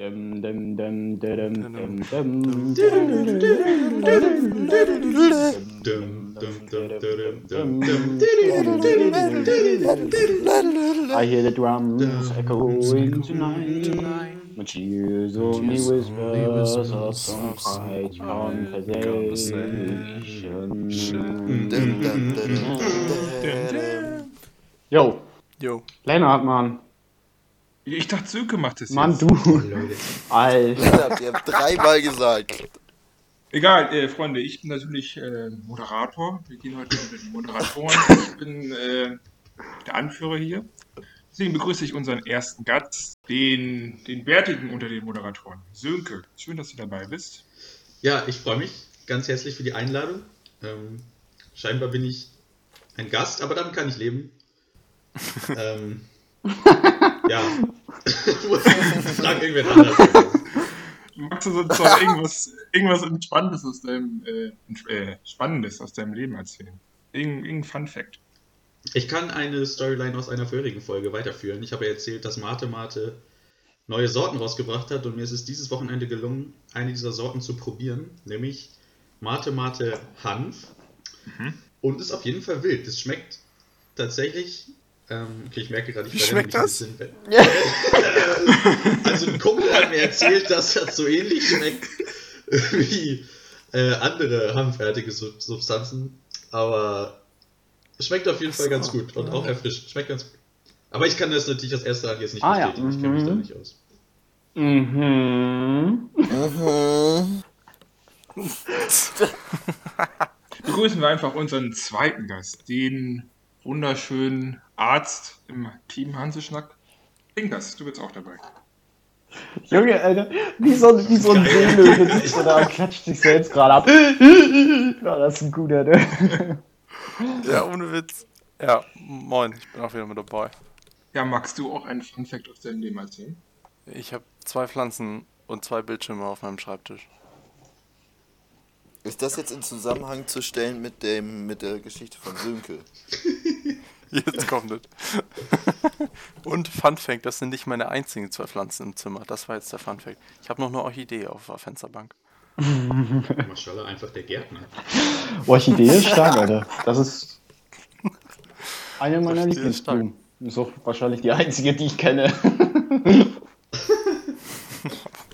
I hear the drums echoing tonight. My cheers only whispers of some quiet conversation. Yo. Yo. Leonard, man. Ich dachte, Sönke macht das Mann, jetzt. du. Leute. Alter. Lennart, ihr habt dreimal gesagt. Egal, äh, Freunde, ich bin natürlich äh, Moderator. Wir gehen heute mit den Moderatoren. Ich bin äh, der Anführer hier. Deswegen begrüße ich unseren ersten Gast, den, den Bärtigen unter den Moderatoren. Sönke, schön, dass du dabei bist. Ja, ich freue mich ganz herzlich für die Einladung. Ähm, scheinbar bin ich ein Gast, aber damit kann ich leben. ähm, ja. Frag irgendwer anders. Magst du sonst noch irgendwas, irgendwas Entspannendes aus deinem, äh, äh, Spannendes aus deinem Leben erzählen? Irgend, irgendein Fun Fact. Ich kann eine Storyline aus einer vorherigen Folge weiterführen. Ich habe erzählt, dass Mate Mate neue Sorten rausgebracht hat und mir ist es dieses Wochenende gelungen, eine dieser Sorten zu probieren, nämlich Mate Mate Hanf. Und ist auf jeden Fall wild. Das schmeckt tatsächlich. Ähm, okay, ich merke gerade, ich Wie schmeckt mich ein das? bisschen. also ein Kumpel hat mir erzählt, dass das so ähnlich schmeckt wie äh, andere hanffertige Sub- Substanzen. Aber es schmeckt auf jeden Fall So, ganz gut und ja. auch erfrischend. Schmeckt ganz gut. Aber ich kann das natürlich aus erster Hand jetzt nicht Ah, ja, bestätigen. Ich kenne mich da mhm. nicht aus. Mhm. Mhm. Begrüßen wir einfach unseren zweiten Gast, den wunderschönen Arzt im Team Hanseschnack. Pinkers, du bist auch dabei. Junge, Alter, wie so, ein- wie so ein Seelöwe sitzt da und klatscht sich selbst gerade ab. Ja, das ist ein guter, ne? Ja, ohne Witz. Ja, moin, ich bin auch wieder mit dabei. Ja, magst du auch einen Fun Fact aus deinem Leben erzählen? Ich habe zwei Pflanzen und zwei Bildschirme auf meinem Schreibtisch. Ist das jetzt in Zusammenhang zu stellen mit dem mit der Geschichte von Sönke? Jetzt kommt es. Und Fun Fact, das sind nicht meine einzigen zwei Pflanzen im Zimmer. Das war jetzt der Fun Fact. Ich habe noch eine Orchidee auf der Fensterbank. Maschallah, einfach der Gärtner. Orchidee ist stark, Alter. Das ist eine meiner Orchidee ist. Lieblingsblumen. Ist auch wahrscheinlich die einzige, die ich kenne.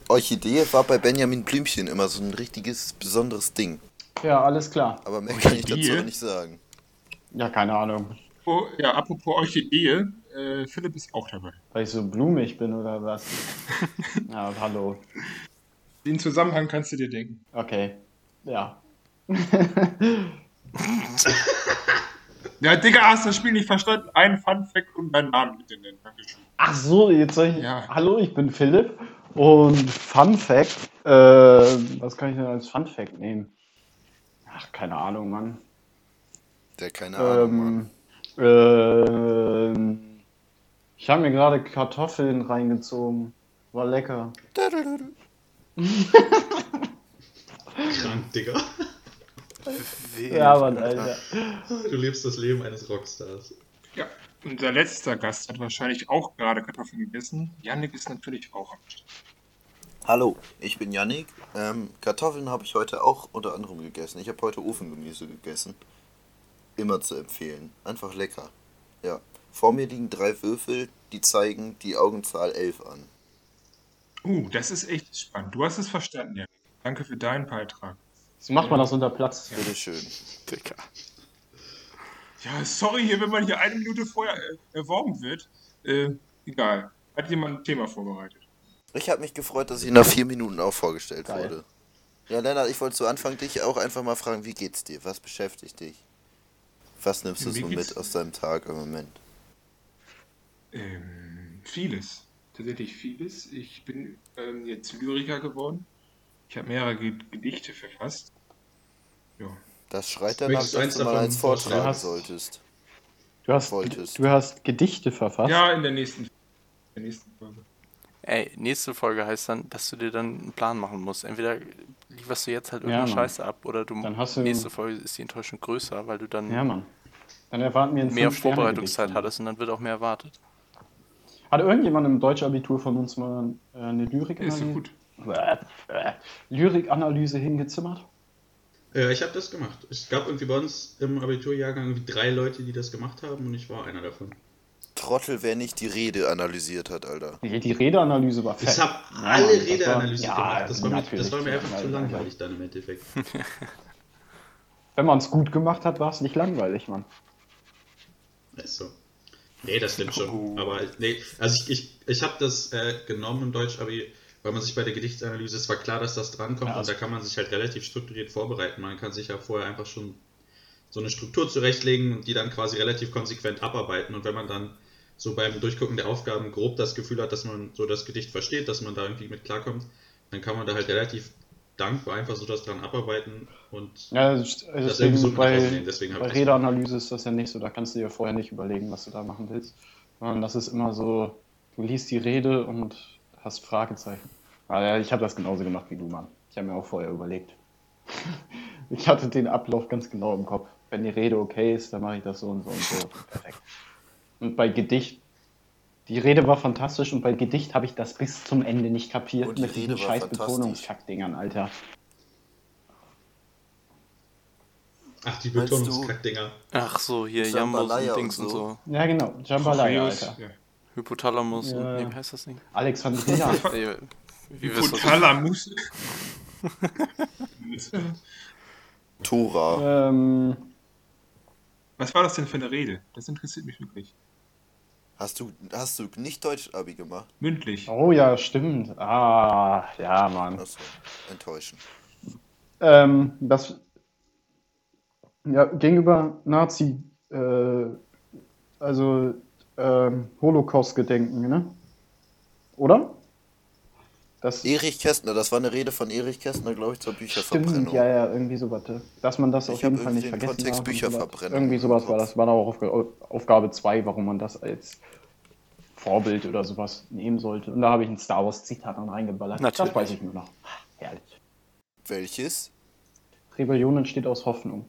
Orchidee war bei Benjamin Blümchen immer so ein richtiges, besonderes Ding. Ja, alles klar. Aber mehr kann ich Orchidee? dazu nicht sagen. Ja, keine Ahnung. Oh, ja, apropos Orchidee, äh, Philipp ist auch dabei. Weil ich so blumig bin oder was? Ja, hallo. Den Zusammenhang kannst du dir denken. Okay. Ja. Ja, Digga, hast das Spiel nicht verstanden? Ein Fun Fact und deinen Namen bitte nennen. Dankeschön. Ach so, jetzt soll ich. Ja. Hallo, ich bin Philipp. Und Fun Fact. Äh, was kann ich denn als Fun Fact nehmen? Ach, keine Ahnung, Mann. Der keine Ahnung, Mann. Ähm, ähm, ich habe mir gerade Kartoffeln reingezogen. War lecker. Krank, Digga. Ja, Mann, Alter. Du lebst das Leben eines Rockstars. Ja, unser letzter Gast hat wahrscheinlich auch gerade Kartoffeln gegessen. Yannick ist natürlich auch am Start. Hallo, ich bin Yannick. Ähm, Kartoffeln habe ich heute auch unter anderem gegessen. Ich habe heute Ofengemüse gegessen. Immer zu empfehlen. Einfach lecker. Ja. Vor mir liegen drei Würfel, die zeigen die Augenzahl 11 an. Uh, das ist echt spannend. Du hast es verstanden, Yannick. Danke für deinen Beitrag. So macht man das unter Platz. Bitteschön. Digga. Ja, sorry hier, wenn man hier eine Minute vorher äh, erworben wird. Äh, egal. Hat jemand ein Thema vorbereitet? Ich habe mich gefreut, dass ich nach vier Minuten auch vorgestellt Geil. wurde. Ja, Lennart, ich wollte zu Anfang dich auch einfach mal fragen, wie geht's dir? Was beschäftigt dich? Was nimmst du so geht's- mit aus deinem Tag im Moment? Ähm, vieles. Tatsächlich vieles. Ich bin ähm, jetzt Lyriker geworden. Ich habe mehrere Ge Gedichte verfasst. Ja. Das schreit danach, dass eins du mal eins vortragen Hast- solltest. Du hast, Wolltest. du hast Gedichte verfasst. Ja, in der nächsten, in der nächsten Folge. Ey, nächste Folge heißt dann, dass du dir dann einen Plan machen musst. Entweder lieferst du jetzt halt irgendeine Ja. Scheiße ab oder du Dann hast du- nächste Folge ist die Enttäuschung größer, weil du dann Ja, Mann. Dann erwarten wir mehr Vorbereitungszeit hattest und dann wird auch mehr erwartet. Hat irgendjemand im Deutschabitur von uns mal äh, eine Lyrik Ist so gut. Lyrikanalyse hingezimmert? Äh, ich habe das gemacht. Es gab irgendwie bei uns im Abiturjahrgang irgendwie drei Leute, die das gemacht haben und ich war einer davon. Trottel, wer nicht die Rede analysiert hat, Alter. Die, die Redeanalyse war fett. Ich habe Ja, alle das Redeanalyse war- gemacht. Das war, mir, das war mir einfach zu langweilig. dann im Endeffekt. Wenn man es gut gemacht hat, war es nicht langweilig, Mann. Ist so. Nee, das stimmt schon. Oh. Aber nee, also ich, ich, ich habe das äh, genommen im Deutsch-Abi, weil man sich bei der Gedichtsanalyse, es war klar, dass das drankommt Ja, und also- da kann man sich halt relativ strukturiert vorbereiten. Man kann sich ja vorher einfach schon so eine Struktur zurechtlegen und die dann quasi relativ konsequent abarbeiten. Und wenn man dann so beim Durchgucken der Aufgaben grob das Gefühl hat, dass man so das Gedicht versteht, dass man da irgendwie mit klarkommt, dann kann man da halt relativ dankbar einfach so das dran abarbeiten und Ja, das irgendwie so bei. Deswegen habe bei Redeanalyse ist das ja nicht so. Da kannst du dir vorher nicht überlegen, was du da machen willst. Sondern das ist immer so, du liest die Rede und hast Fragezeichen. Aber ja, ich habe das genauso gemacht wie du, Mann. Ich habe mir auch vorher überlegt. ich hatte den Ablauf ganz genau im Kopf. Wenn die Rede okay ist, dann mache ich das so und so und so. Perfekt. Und bei Gedicht, die Rede war fantastisch und bei Gedicht habe ich das bis zum Ende nicht kapiert Und die mit diesen Rede war scheiß. Betonungskackdingern, Alter. Ach, die Betonungskackdinger. Ach so, hier Jambos und Dings und und so. so. Ja, genau. Jambalaya, Alter. ja. Hypothalamus Ja. und. Nee, wie heißt das Ding? Das? Hypothalamus. Tora. ähm, Was war das denn für eine Rede? Das interessiert mich wirklich. Hast du, hast du nicht Deutsch-Abi gemacht? Mündlich. oh ja, stimmt. Ah, ja, Mann. Achso, enttäuschend. Ähm, das ja, gegenüber Nazi, äh, also ähm, Holocaust-Gedenken, ne? Oder? Das Erich Kästner, das war eine Rede von Erich Kästner, glaube ich, zur Bücherverbrennung. stimmt, ja, ja, irgendwie sowas. Dass man das Ich auf jeden Fall nicht vergessen Kontext darf und Bücherverbrennung. Irgendwie sowas war das. War auch Aufga Aufgabe 2, warum man das als Vorbild oder sowas nehmen sollte. Und da habe ich ein Star Wars-Zitat dann reingeballert. Natürlich. Das weiß ich nur noch. Herrlich. Welches? Rebellion entsteht aus Hoffnung.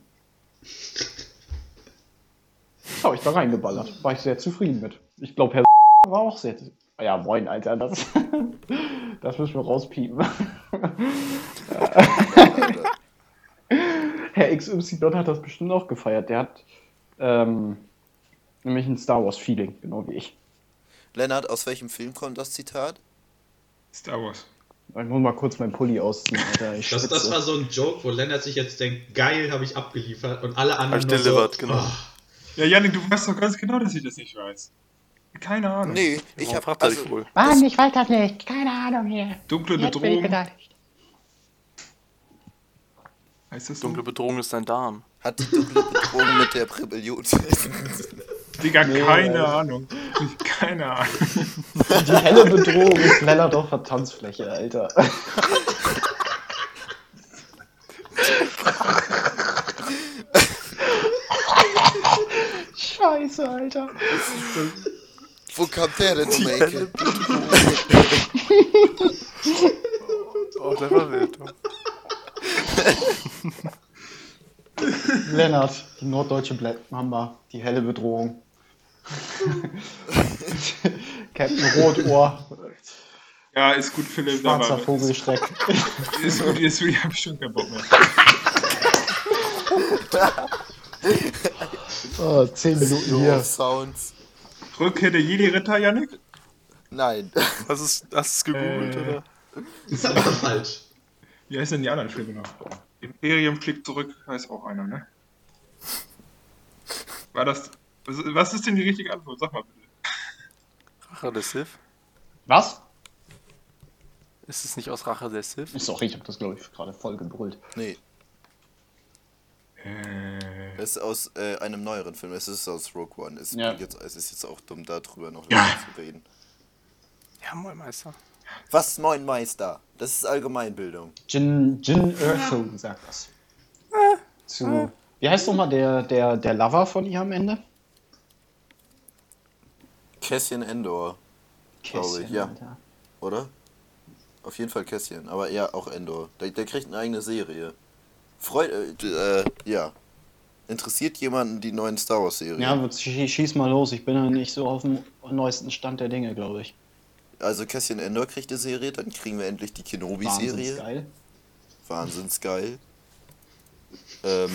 Habe ich da reingeballert. War ich sehr zufrieden mit. Ich glaube, Herr war auch sehr. Ja, moin, Alter. Das, das müssen wir rauspiepen. Herr XY hat das bestimmt auch gefeiert. Der hat ähm, nämlich ein Star Wars-Feeling, genau wie ich. Lennart, aus welchem Film kommt das Zitat? Star Wars. Ich muss mal kurz meinen Pulli ausziehen, Alter. Ich Das, das war so ein Joke, wo Lennart sich jetzt denkt, geil, habe ich abgeliefert und alle anderen Hab ich nur delivered, so, genau. oh, Ja, Janik, du weißt doch ganz genau, dass ich das nicht weiß. Keine Ahnung. Nee, ich habe dich also, wohl? Mann, ich weiß das nicht. Keine Ahnung hier. Dunkle Jetzt bin ich Bedrohung. Heißt das so? Dunkle Bedrohung ist dein Darm. hat die dunkle Bedrohung mit der Rebellion. Digga, Nee, keine Alter. Ahnung. Keine Ahnung. Die helle Bedrohung ist Lennardorfer Tanzfläche, Alter. Scheiße, Alter. Wo kam der denn um die Ecke? Oh, der war wild. Lennart, die norddeutsche Black Mamba, die helle Bedrohung. Captain Rotohr, Ja, ist gut, Philipp. schwarzer Vogelschreck. Ist gut, jetzt will ich hab ich schon keinen Bock mehr. Oh, zehn Minuten So hier. Sounds. Rückkehr der Jedi-Ritter, Janik? Nein. Hast du es hast gegoogelt, Äh. oder? ist aber falsch. Wie heißen denn die anderen Filme noch? Imperium fliegt zurück, heißt auch einer, ne? War das. Was, ist denn die richtige Antwort? Sag mal bitte. Rache der Sith? Was? Ist es nicht aus Rache der Sith? Sorry, ich habe das, glaube ich, gerade voll gebrüllt. Nee, Äh, es ist aus äh, einem neueren Film. Es ist aus Rogue One. Es, Ja. jetzt, es ist jetzt auch dumm, darüber noch Ja. zu reden. Ja, moin Meister. Was, Moin Meister? Das ist Allgemeinbildung. Jin, Jin Erso sagt das. Zu, wie heißt nochmal der, der, der Lover von ihr am Ende? Cassian Endor, Glaube ich, ja. Alter. oder? Auf jeden Fall Cassian, aber ja, auch Endor. Der, der kriegt eine eigene Serie. Freut, äh, äh, ja. Interessiert jemanden die neuen Star Wars Serien? Ja, schie- schieß mal los. Ich bin ja nicht so auf dem neuesten Stand der Dinge, glaube ich. Also Cassian Endor kriegt eine Serie, dann kriegen wir endlich die Wahnsinns Kenobi-Serie. geil. Wahnsinns geil. Ähm,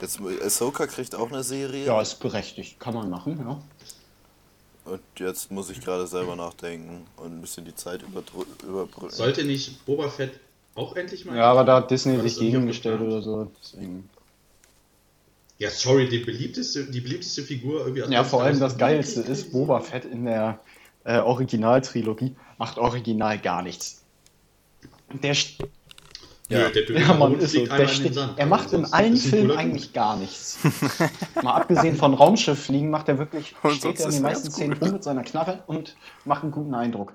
jetzt Ahsoka kriegt auch eine Serie. Ja, ist berechtigt. Kann man machen, ja. Und jetzt muss ich gerade selber nachdenken und ein bisschen die Zeit überbrücken. Sollte nicht Boba Fett auch endlich mal. Ja, aber da hat Disney sich gegengestellt oder so. Deswegen. Ja, sorry, die beliebteste, die beliebteste Figur irgendwie. Ja, vor allem das Geilste ist, Boba Fett in der äh, Originaltrilogie macht original gar nichts. Der, st- Ja, der ja, man Hund ist so, der Sand. er macht in allen Filmen eigentlich gar nichts. Mal abgesehen von Raumschiff fliegen, macht er wirklich, Und steht er in den meisten Szenen rum mit seiner Knarre und macht einen guten Eindruck.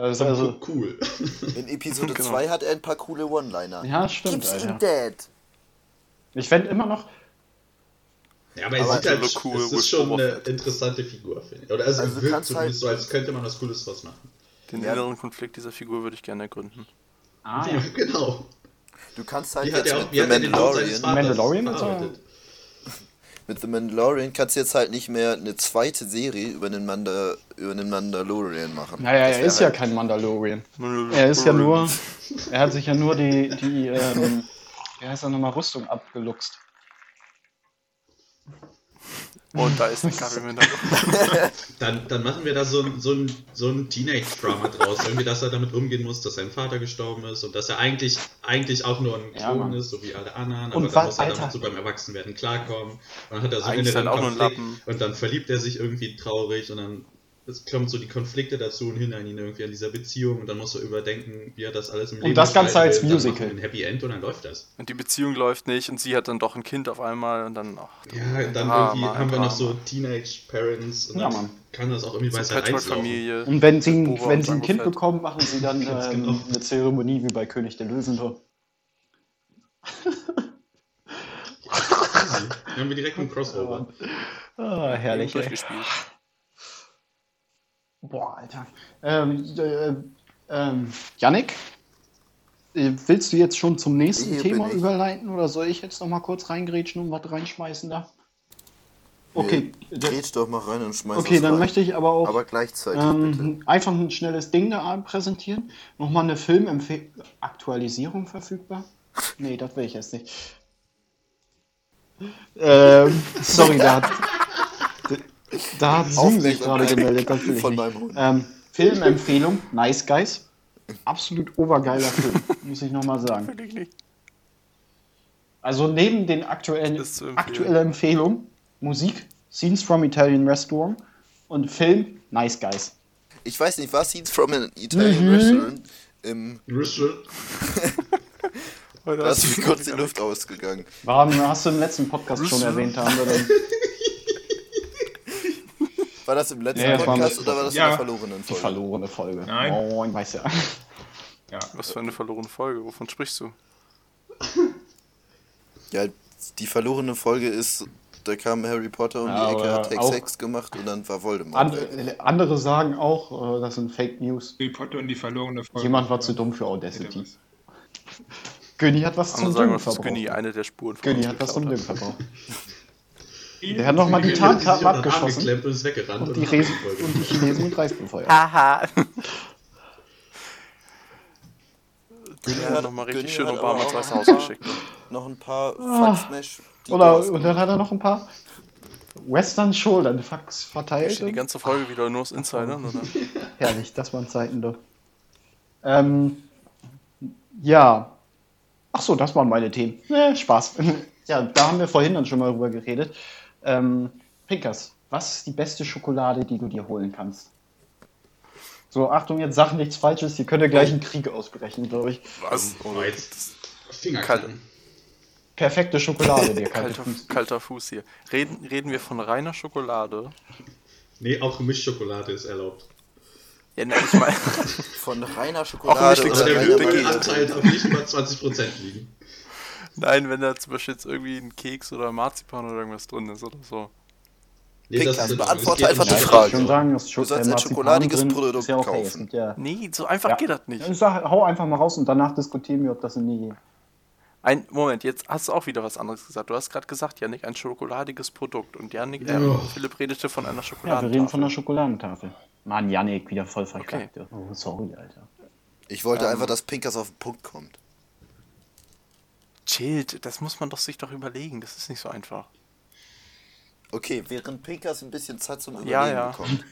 Das ist Dude. also, cool. In Episode Genau. 2 hat er ein paar coole One-Liner. ja, stimmt, Gib's ihm Alter. Dad. Ich fände immer noch, Ja, aber er Aber sieht halt, so cool es ist schon eine interessante Figur, finde ich. Oder also, Also er wirkt kannst zumindest halt- so, als könnte man was Cooles draus machen. Den Ja. inneren Konflikt dieser Figur würde ich gerne ergründen. ah, Ja, ja. genau. Du kannst halt hat jetzt er auch, mit wie The er Mandalorian, Mandalorian ist verarbeitet? Mit The Mandalorian kannst du jetzt halt nicht mehr eine zweite Serie über den, Manda, über den Mandalorian machen. Naja, Das er ist ja halt, kein Mandalorian. Er ist ja nur, er hat sich ja nur die, die, ähm, wie heißt er nochmal, Rüstung abgeluchst. Und da ist ein Kabel im Hintergrund. Dann, dann machen wir da so ein, so ein, so ein Teenage-Drama draus. Irgendwie, dass er damit umgehen muss, dass sein Vater gestorben ist und dass er eigentlich, eigentlich auch nur ein Ja, Klon Mann. ist, so wie alle anderen. Und Aber dann muss er Alter. damit so beim Erwachsenwerden klarkommen. Und dann hat er so Eigentlich ist inneren er auch nur ein Konflikt Lappen. Und dann verliebt er sich irgendwie traurig und dann es kommen so die Konflikte dazu und hindern ihn irgendwie an dieser Beziehung und dann muss er überdenken, wie er das alles im Und Leben das Ganze als will. Dann Musical. Ein Happy End und dann läuft das. Und die Beziehung läuft nicht und sie hat dann doch ein Kind auf einmal und dann. Ach, du Ja, dann Drama, irgendwie haben wir noch so. Teenage Parents und Ja, dann Mann. kann das auch irgendwie So bei seiner. Patchwork-Familie. Und wenn sie, Boba wenn und sie ein Kind Fett. bekommen, machen sie dann ähm, genau. eine Zeremonie wie bei König der Löwen. So. Dann haben wir direkt einen Crossover. Ah, herrlich. Durchgespielt. Boah, Alter. Ähm, äh, ähm, Yannick, äh, willst du jetzt schon zum nächsten Hier Thema überleiten oder soll ich jetzt noch mal kurz reingrätschen und was reinschmeißen da? Okay, Nee, Grätsch doch mal rein und schmeiß okay dann rein. möchte ich aber auch Aber gleichzeitig ähm, einfach ein schnelles Ding da präsentieren. Nochmal eine Filmempfehlung. Aktualisierung verfügbar? Nee, das will ich jetzt nicht. Ähm, sorry, da hat, da hat Zoom sich gerade gemeldet. Das will ich Von meinem Hund. Ähm, Filmempfehlung, Nice Guys. Absolut obergeiler Film, muss ich nochmal sagen. Völlig nicht. Also neben den aktuellen aktuelle Empfehlung, Musik, Scenes from Italian Restaurant und Film, Nice Guys. Ich weiß nicht, was Scenes from an Italian Mhm. Restaurant im. Heute Da hast ist du mir kurz die Luft ausgegangen. War, hast du im letzten Podcast schon erwähnt, haben wir dann. War das im letzten Ja, Podcast oder war das Ja. in der verlorenen Die Folge? verlorene Folge. Nein. Oh, ich weiß ja. Ja. Was für eine verlorene Folge. Wovon sprichst du? Ja, die verlorene Folge ist, da kam Harry Potter um Ja, die Ecke, hat Hex Hex gemacht und dann war Voldemort. And, andere sagen auch, äh, das sind Fake News. Harry Potter und die verlorene Folge. Jemand war zu dumm für Audacity. Günni hat was zum Dünn dass Günni verbraucht. eine der Spuren von Günni hat was zum Dünn geklaut verbraucht. Der hat nochmal die Tarnkarten abgeschossen und ist weggerannt. und Res die Folge und die. Chinesen mit Reis befeuert. Haha. Günni Er hat nochmal richtig schön Obama ins Weiße Haus noch- geschickt. Noch ein paar Ah. Fuck-Smash. die Oder, und dann hat er noch ein paar Western Shoulder Fax verteilt. Steht die ganze Folge wieder nur aus Insidern, oder? Herrlich, das waren Zeiten doch. Ähm, ja. Ach so, das waren meine Themen. Ne, Spaß. ja, da haben wir vorhin dann schon mal drüber geredet. Ähm, Pinkers, was ist die beste Schokolade, die du dir holen kannst? So, Achtung, jetzt sag nichts Falsches, hier könnte gleich ein Krieg ausbrechen, glaube ich. Was? Oh, jetzt Finger Kalt. knacken. Perfekte Schokolade, dir kalte Kalter, Fuß. kalter Fuß hier. Reden, reden wir von reiner Schokolade? Nee, auch Mischschokolade ist erlaubt. Ja, ne, ich meine, Von reiner Auch Schokolade nicht Aber oder der Dicke reiner würde geht. mein Vanille. Anteil darf nicht über 20% liegen. Nein, wenn da zum Beispiel jetzt irgendwie ein Keks oder Marzipan oder irgendwas drin ist oder so. Nee, Pinkers, in Ordnung. beantworte geht einfach die Ja, ich Frage. schon sagen, das Du sollst ein Marzipan schokoladiges drin Produkt ist ja okay. Kaufen. gibt ja, Nee, so einfach Ja. geht das nicht. Ich sag, hau einfach mal raus und danach diskutieren wir, ob das in die Ein Moment, jetzt hast du auch wieder was anderes gesagt. Du hast gerade gesagt, Janik, ein schokoladiges Produkt. Und Janik, äh, Oh. Philipp redete von einer Ja, Schokoladentafel. wir reden von der Schokoladentafel. Mann, Yannick, wieder voll verkackt. ja. Oh, sorry, Alter. Ich wollte Ähm. einfach, dass Pinkers auf den Punkt kommt. Chillt, das muss man doch sich doch überlegen. Das ist nicht so einfach. Okay, während Pinkers ein bisschen Zeit zum Überlegen Ja, ja. bekommt.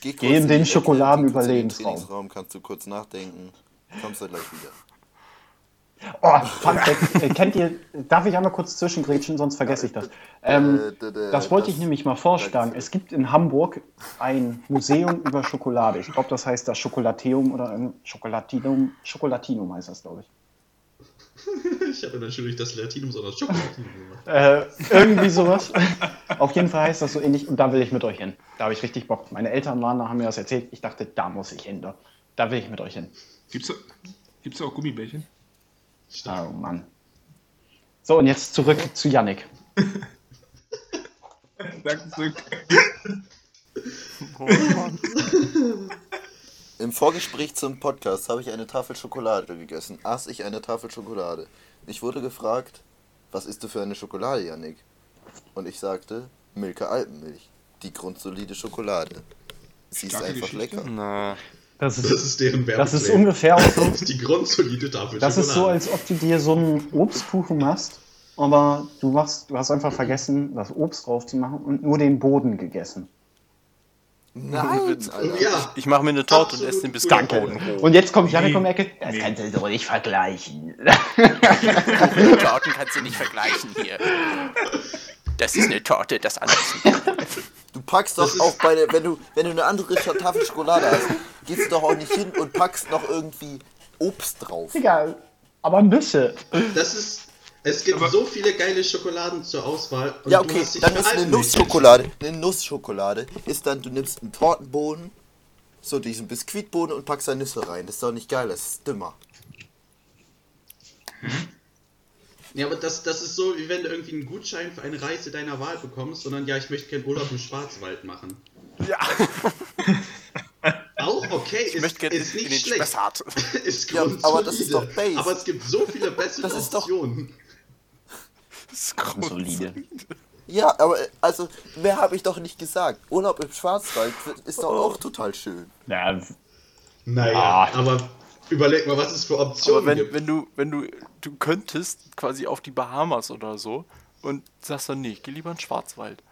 Geh, kurz Geh in den Schokoladen-Überlebensraum. kannst du kurz nachdenken. Kommst du gleich wieder. Oh, Fun Fact, äh, kennt ihr, darf ich einmal kurz zwischengrätschen, sonst vergesse ich das. Ähm, Äh, das wollte ich nämlich mal vorschlagen. Es gibt in Hamburg ein Museum über Schokolade. Ich glaube, das heißt das Schokolateum oder ein Schokolatinum. Schokolatinum heißt das, glaube ich. Ich habe natürlich das Latinum, sondern das Schokolatinum gemacht. Äh, irgendwie sowas. Auf jeden Fall heißt das so ähnlich und da will ich mit euch hin. Da habe ich richtig Bock. Meine Eltern waren da, haben mir das erzählt. Ich dachte, da muss ich hin. Da, da will ich mit euch hin. Gibt's, gibt's auch Gummibärchen? Oh Mann. So, und jetzt zurück zu Yannick. Danke zurück. Oh Mann. Im Vorgespräch zum Podcast habe ich eine Tafel Schokolade gegessen. Aß ich eine Tafel Schokolade. Ich wurde gefragt, was isst du für eine Schokolade, Yannick? Und ich sagte, Milka Alpenmilch. Die grundsolide Schokolade. Sie ist Starke einfach Geschichte. lecker. Na, Das Das ist deren Das ist ungefähr auch so. Das ist die grundsolide Tafel Das ist so, als ob du dir so einen Obstkuchen machst, aber du machst, du hast einfach vergessen, das Obst drauf zu machen und nur den Boden gegessen. Nein. Alter. Ja, ich mache mir eine Torte und esse den bis guter Boden Call. hoch. Und jetzt kommt Janik Nee. um die Ecke. Das Nee. kannst du so nicht vergleichen. Torten kannst du nicht vergleichen hier. Das ist eine Torte, das andere ist Du packst doch auch bei der, wenn du, wenn du eine andere Tafel Schokolade hast, gehst du doch auch nicht hin und packst noch irgendwie Obst drauf. Egal. Aber ein bisschen. das ist. Es gibt Aber- so viele geile Schokoladen zur Auswahl. und Ja, du okay, hast dich dann für ist eine Nussschokolade. Eine Nussschokolade ist dann, du nimmst einen Tortenboden, so diesen Biskuitboden und packst da Nüsse rein. Das ist doch nicht geil, das ist dümmer. Ja, aber das, das ist so, wie wenn du irgendwie einen Gutschein für eine Reise deiner Wahl bekommst, sondern ja, ich möchte keinen Urlaub im Schwarzwald machen. Ja, Auch okay, ich ist, möchte gerne ist in nicht den schlecht. Spessart. Ist Ja, aber das ist doch Base. Aber es gibt so viele bessere Das ist doch- Optionen. Ist groß. Solide. Ja, aber also, mehr habe ich doch nicht gesagt. Urlaub im Schwarzwald ist doch auch total schön. Ja, Naja, Ah. aber überleg mal, was es für Optionen Aber wenn, gibt. wenn du, wenn du, du könntest quasi auf die Bahamas oder so und sagst dann, nee, ich gehe lieber in den Schwarzwald.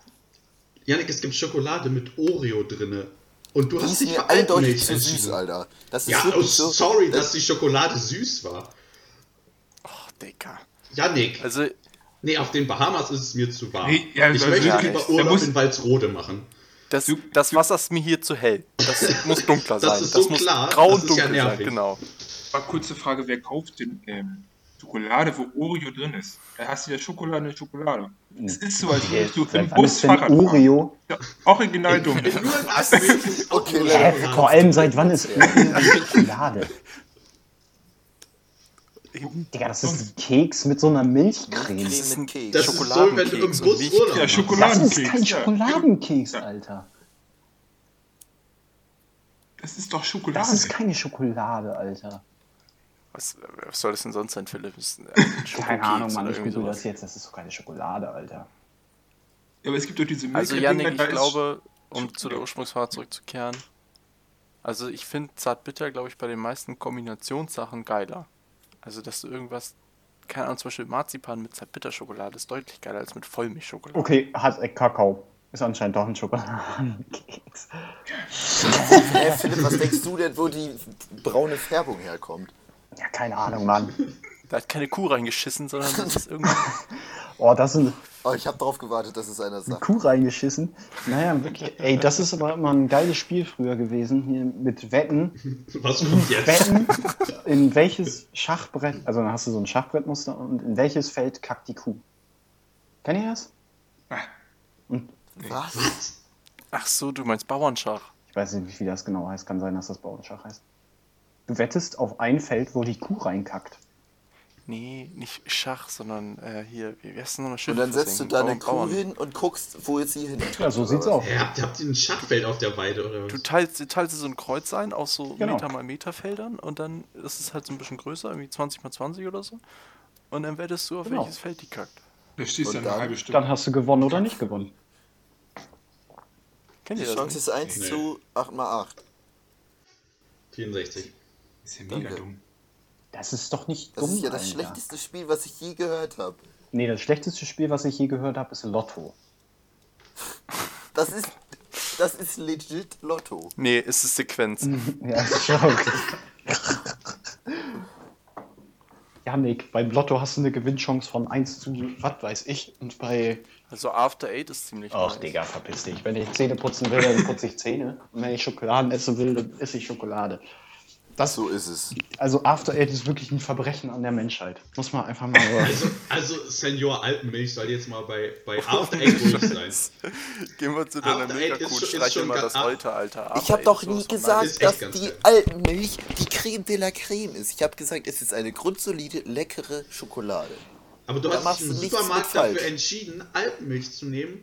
Janik, es gibt Schokolade mit Oreo drinne. Und du Die hast ist dich für eindeutig zu süß, entschieden. Alter. Das ist Ja, oh, so. sorry, das- dass die Schokolade süß war. Ach, Dicker. Janik, Also, nee, auf den Bahamas ist es mir zu warm. Nee, ja, ich möchte ja, lieber. Urlaub in Walsrode machen. das, Du- das Wasser ist mir hier zu hell. Das muss dunkler Das sein. ist so das muss klar, grau das und ist ja dunkel sein, genau. Mal kurze Frage, wer kauft denn ähm, Schokolade, wo Oreo drin ist? Da hast du ja Schokolade in Schokolade. Es ist so, als würdest du im Bus Fahrrad. Oreo? Ja, original dumm. Auch Okay, in vor allem seit wann ist Oreo Schokolade? Digga, das ist ein Keks mit so einer Milchcreme. Creme mit Keks. Das ist so, wenn du im Schokoladenkeks Bus Urlaub Ja, machst. Das ist Schokoladenkeks. kein ja. Schokoladenkeks, Alter. Das ist doch Das Schokolade. ist keine Schokolade, Alter. Was, was soll das denn sonst sein, Philipp? Ist ein, äh, ein Keine Ahnung, Mann, ich irgendwie google sowas. das jetzt. Das ist doch keine Schokolade, Alter. Ja, aber es gibt doch diese Also Milka-Dinger, Janik, ich ist- glaube, um Schokolade. zu der Ursprungsfrage zurückzukehren, also ich finde Zartbitter, glaube ich, bei den meisten Kombinationssachen geiler. Also dass du irgendwas, keine Ahnung, zum Beispiel Marzipan mit Zartbitterschokolade ist deutlich geiler als mit Vollmilchschokolade. Okay, hat äh, Kakao. Ist anscheinend doch ein Schokoladenkeks. Hä, Philipp, was denkst du denn, wo die braune Färbung herkommt? Ja, keine Ahnung, Mann. Da hat keine Kuh reingeschissen, sondern das ist irgendwie. Oh, das ist eine Oh, ich habe darauf gewartet, dass es einer sagt. Kuh reingeschissen. Naja, wirklich. Ey, das ist aber immer ein geiles Spiel früher gewesen. Hier mit Wetten. Was kommt jetzt? Wetten, in welches Schachbrett, also dann hast du so ein Schachbrettmuster und in welches Feld kackt die Kuh. Kennt ihr das? Was? Ach so, du meinst Bauernschach. Ich weiß nicht, wie das genau heißt. Kann sein, dass das Bauernschach heißt. Du wettest auf ein Feld, wo die Kuh reinkackt. Nee, nicht Schach, sondern äh, hier, wie heißt denn nochmal schön? Und dann setzt du da eine Kuh hin und guckst, wo jetzt sie hin. Ja, so sieht's aus. Hä, habt, habt ihr ein Schachfeld auf der Weide oder Du was? teilst, du teilst so ein Kreuz ein aus so Genau. Meter mal Meter Feldern und dann ist es halt so ein bisschen größer, irgendwie 20 mal 20 oder so. Und dann wettest du, auf Genau. welches Feld die kackt. Da stehst dann- Stunde. Dann hast du gewonnen oder nicht gewonnen. Kennt Die ihr das Chance nicht? ist 1 Nee. zu 8 mal 8. 64. ist ja mega Danke. dumm. Das ist doch nicht Das dumm. ist ja das Alter. schlechteste Spiel, was ich je gehört habe. Nee, das schlechteste Spiel, was ich je gehört habe, ist Lotto. Das ist, das ist legit Lotto. Nee, es ist Sequenz. Ja, das ist schon. Janik, beim Lotto hast du eine Gewinnchance von 1 zu was weiß ich. Und bei. Also After Eight ist ziemlich Ach, nice. Digga, verpiss dich. Wenn ich Zähne putzen will, dann putze ich Zähne. Und wenn ich Schokoladen essen will, dann esse ich Schokolade. Das, So ist es. also After Eight ist wirklich ein Verbrechen an der Menschheit. Muss man einfach mal. Also, also Senior Alpenmilch soll jetzt mal bei, bei After Eight ruhig sein. Gehen wir zu deiner After Eight Mega ist Kuh schon- ist streich immer das alte Alter. Ich After habe doch nie gesagt, dass die geil. Alpenmilch die Creme de la Creme ist. Ich habe gesagt, es ist eine grundsolide, leckere Schokolade. Aber du Da hast dich im Supermarkt mit falsch. dafür entschieden, Alpenmilch zu nehmen,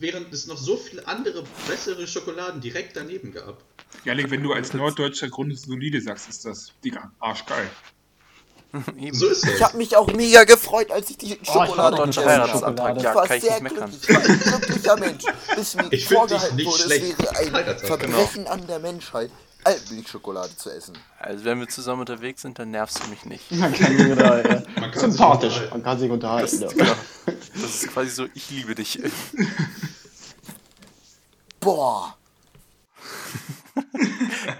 während es noch so viele andere bessere Schokoladen direkt daneben gab. Janik, wenn du als Norddeutscher grundsolide sagst, ist das, Digga, arschgeil. Eben. So ist Ich es. habe mich auch mega gefreut, als ich die Oh, ich Schokolade nicht habe. Heiratsantrag, ja, Ich war kann ich sehr glücklich. Ich war ein glücklicher Mensch. Bis mir Ich vorgehalten wurde, schlecht. es wäre ein. Verbrechen an der Menschheit, Alpenmilchschokolade zu essen. Also wenn wir zusammen unterwegs sind, dann nervst du mich nicht. Man kann sich da, äh, Man kann sympathisch. unterhalten. Man kann sich unterhalten. ja. Genau. Das ist quasi so, ich liebe dich. Boah.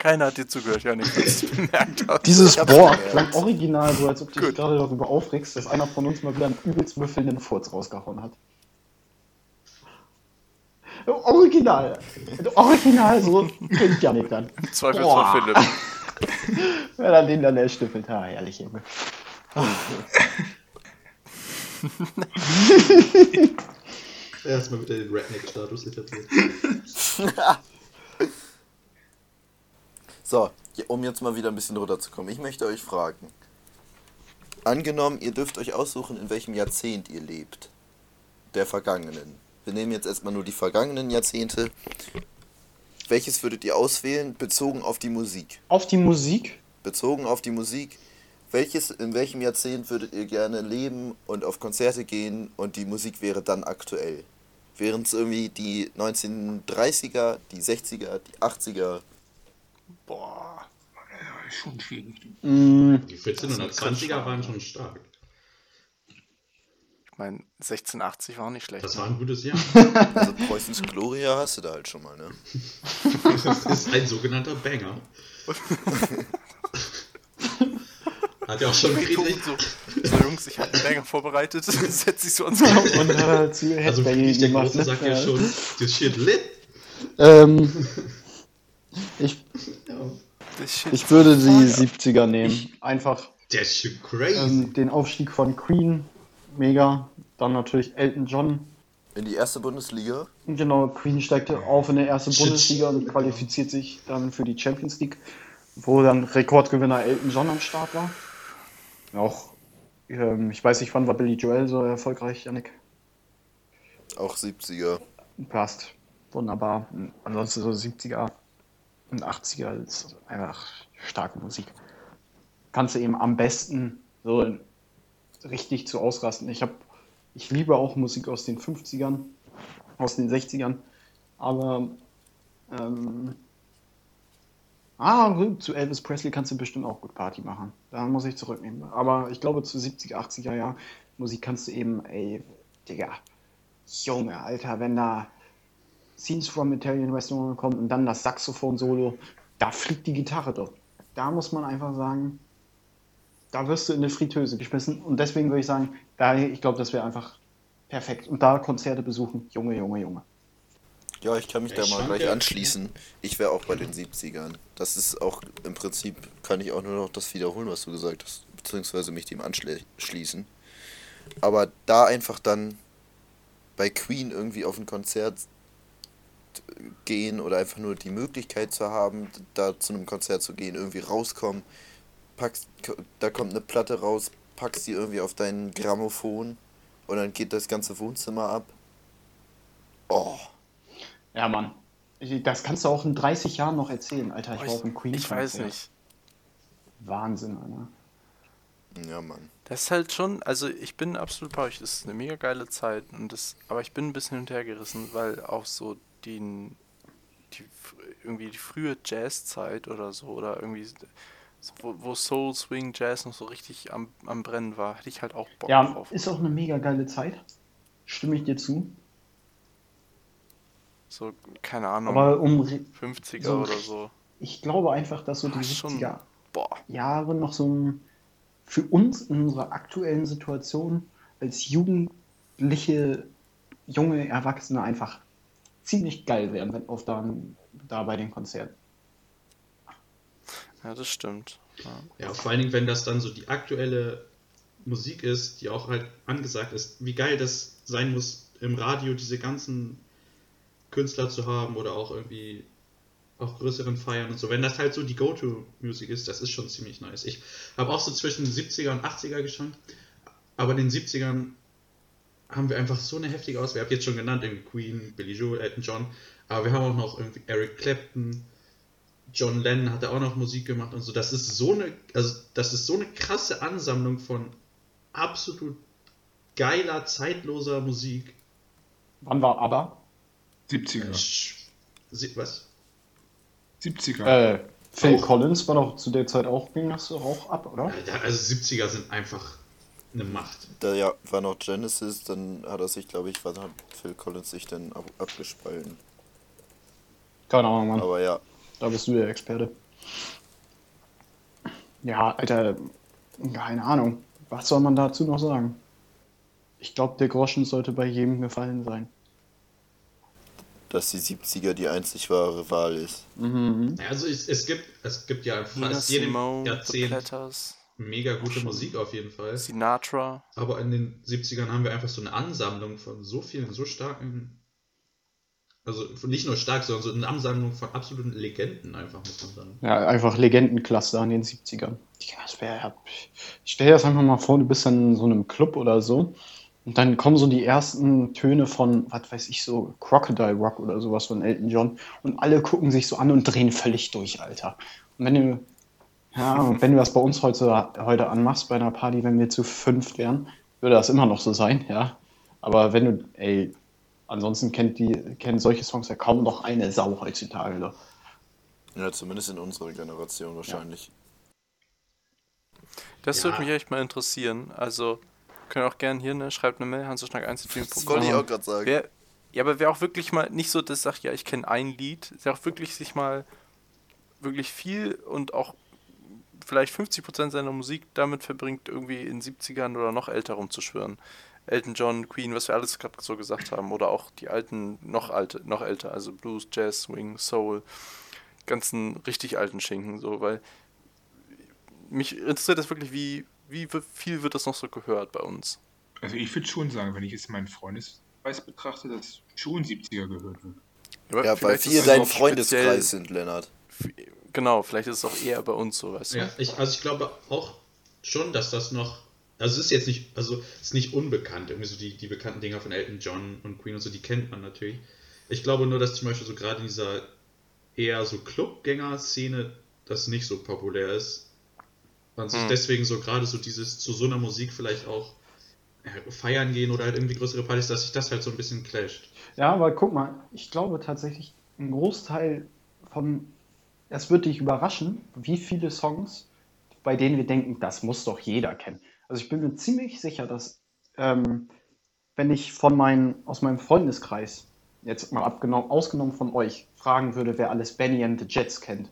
Keiner hat dir zugehört, ja nicht, dass du bemerkt hast. Dieses Ich Boah klang original, so als ob du dich gerade darüber aufregst, dass einer von uns mal wieder einen übelst müffelnden Furz rausgehauen hat. Original. Original, so klingt Janik dann. Im Zweifel von Philipp. Wenn er den dann erstiffelt. Ah, herrlich, Junge. Erstmal wieder den Redneck-Status etabliert. So, um jetzt mal wieder ein bisschen runterzukommen. Ich möchte euch fragen. Angenommen, ihr dürft euch aussuchen, in welchem Jahrzehnt ihr lebt. Der vergangenen. Wir nehmen jetzt erstmal nur die vergangenen Jahrzehnte. Welches würdet ihr auswählen, bezogen auf die Musik? Auf die Musik. Bezogen auf die Musik, welches, in welchem Jahrzehnt würdet ihr gerne leben und auf Konzerte gehen und die Musik wäre dann aktuell? Wären es irgendwie die 1930er, die 60er, die 80er? Boah. Ja, ist schon schwierig. Mm, Die 1420er waren schon stark. Ich meine, 1680 war auch nicht schlecht. Das war ein gutes Jahr. Also Preußens Gloria hast du da halt schon mal, ne? Das ist ein sogenannter Banger. Hat ja auch schon Friedrich. so, so, Jungs, ich habe einen Banger vorbereitet. Setz dich so ans Mikro. und äh, zu Also Friedrich der Große ne? sagt ja Ja. schon, das shit lit. Ähm, ich, ich würde die 70er nehmen. Einfach shit crazy. ähm, den Aufstieg von Queen. Mega. Dann natürlich Elton John. In die erste Bundesliga? Genau, Queen steigte auf in der ersten Shit. Bundesliga und qualifiziert sich dann für die Champions League, wo dann Rekordgewinner Elton John am Start war. Auch, ähm, ich weiß nicht, wann war Billy Joel so erfolgreich, Yannick? Auch 70er. Passt. Wunderbar. Ansonsten so 70er und 80er ist einfach starke Musik. Kannst du eben am besten so richtig zu ausrasten. Ich habe, ich liebe auch Musik aus den 50ern, aus den 60ern, aber ähm, ah, zu Elvis Presley kannst du bestimmt auch gut Party machen. Da muss ich zurücknehmen. Aber ich glaube, zu 70er, 80er Jahr Musik kannst du eben, ey, Digga, Junge, Alter, wenn da Scenes from Italian Restaurant kommt und dann das Saxophon-Solo, da fliegt die Gitarre doch. Da muss man einfach sagen, da wirst du in eine Fritteuse geschmissen. Und deswegen würde ich sagen, da, ich glaube, das wäre einfach perfekt. Und da Konzerte besuchen, Junge, Junge, Junge. Ja, ich kann mich da Ich mal schwanke. gleich anschließen. Ich wäre auch bei den 70ern. Das ist auch im Prinzip, kann ich auch nur noch das wiederholen, was du gesagt hast, beziehungsweise mich dem anschließen. Aber da einfach dann bei Queen irgendwie auf ein Konzert gehen oder einfach nur die Möglichkeit zu haben, da zu einem Konzert zu gehen, irgendwie rauskommen, packst, da kommt eine Platte raus, packst die irgendwie auf dein Grammophon und dann geht das ganze Wohnzimmer ab. Oh. Ja, Mann. Das kannst du auch in 30 Jahren noch erzählen, Alter. Ich war auf dem Queen. ich weiß nicht. Wahnsinn, Alter. Ja, Mann. Das ist halt schon, also ich bin absolut bei euch, das ist eine mega geile Zeit und das, aber ich bin ein bisschen hin und her gerissen, weil auch so die, die irgendwie die frühe Jazzzeit oder so oder irgendwie wo, wo Soul, Swing, Jazz noch so richtig am, am Brennen war, hätte ich halt auch Bock Ja, drauf. ist auch eine mega geile Zeit. Stimme ich dir zu. So, keine Ahnung, Aber um, re- 50er so- oder so. ich glaube einfach, dass so die Ah, schon. 70er Boah. Jahre noch so ein, für uns in unserer aktuellen Situation als jugendliche, junge Erwachsene einfach ziemlich geil wären, wenn auf da, da bei den Konzerten. Ja, das stimmt. Ja. Ja, vor allen Dingen, wenn das dann so die aktuelle Musik ist, die auch halt angesagt ist, wie geil das sein muss, im Radio diese ganzen Künstler zu haben oder auch irgendwie auf größeren Feiern und so. Wenn das halt so die Go-To-Musik ist, das ist schon ziemlich nice. Ich habe auch so zwischen 70er und 80er geschwankt, aber in den 70ern haben wir einfach so eine heftige Auswahl. Ich habe jetzt schon genannt, irgendwie Queen, Billy Joel, Elton John, aber wir haben auch noch irgendwie Eric Clapton, John Lennon hat da auch noch Musik gemacht und so. Das ist so eine, also das ist so eine krasse Ansammlung von absolut geiler, zeitloser Musik. Wann war aber? 70er. Sch- Sie- Was? 70er. Äh, Phil Auch. Collins war doch zu der Zeit auch, ging das auch ab, oder? Also 70er sind einfach eine Macht. Da ja, war noch Genesis, dann hat er sich, glaube ich, was hat Phil Collins sich dann ab, abgespalten. Keine Ahnung, Mann. Aber ja, Da bist du der Experte. Ja, Alter, keine Ahnung. Was soll man dazu noch sagen? Ich glaube, der Groschen sollte bei jedem gefallen sein. dass die 70er die einzig wahre Wahl ist. Mhm. Also es, es gibt es gibt ja fast jedem Jahrzehnt mega gute Musik auf jeden Fall. Sinatra. Aber in den 70ern haben wir einfach so eine Ansammlung von so vielen, so starken, also nicht nur stark, sondern so eine Ansammlung von absoluten Legenden einfach, muss man sagen. Ja, einfach Legendenklasse an den 70ern. Ja, das wär, ich stell dir das einfach mal vor, du bist dann in so einem Club oder so und dann kommen so die ersten Töne von, was weiß ich, so Crocodile Rock oder sowas von Elton John und alle gucken sich so an und drehen völlig durch, Alter. Und wenn du, ja, und wenn du das bei uns heute, heute anmachst bei einer Party, wenn wir zu fünf wären, würde das immer noch so sein, ja. Aber wenn du, ey, ansonsten kennt die, kennen solche Songs ja kaum noch eine Sau heutzutage. Doch. Ja, zumindest in unserer Generation wahrscheinlich. Das Ja. würde mich echt mal interessieren. Also, können auch gerne hier, ne, schreibt eine Mail, Das wollte ich hanseschnack1 auch gerade sagen. Wer, ja, aber wer auch wirklich mal nicht so das sagt, ja, ich kenne ein Lied, der auch wirklich sich mal wirklich viel und auch vielleicht 50% seiner Musik damit verbringt, irgendwie in 70ern oder noch älter rumzuschwören. Elton John, Queen, was wir alles gerade so gesagt haben, oder auch die alten, noch alte, noch älter, also Blues, Jazz, Swing, Soul, ganzen richtig alten Schinken, so, weil mich interessiert das wirklich, wie, wie viel wird das noch so gehört bei uns? Also ich würde schon sagen, wenn ich jetzt meinen Freundeskreis betrachte, dass schon 70er gehört wird. Aber Ja, weil auch speziell- Freundeskreis sind, Lennart. Genau, vielleicht ist es auch eher bei uns so, weißt du? Ja, ich, also ich glaube auch schon, dass das noch, also es ist jetzt nicht, also es ist nicht unbekannt, irgendwie so die, die bekannten Dinger von Elton John und Queen und so, die kennt man natürlich. Ich glaube nur, dass zum Beispiel so gerade in dieser eher so Clubgänger-Szene das nicht so populär ist. Man sich Hm. deswegen so gerade so dieses zu so einer Musik vielleicht auch feiern gehen oder halt irgendwie größere Partys, dass sich das halt so ein bisschen clasht. Ja, aber guck mal, ich glaube tatsächlich, ein Großteil von, es wird dich überraschen, wie viele Songs, bei denen wir denken, das muss doch jeder kennen. Also ich bin mir ziemlich sicher, dass ähm, wenn ich von meinen, aus meinem Freundeskreis, jetzt mal abgenommen, ausgenommen von euch, fragen würde, wer alles Benny and the Jets kennt,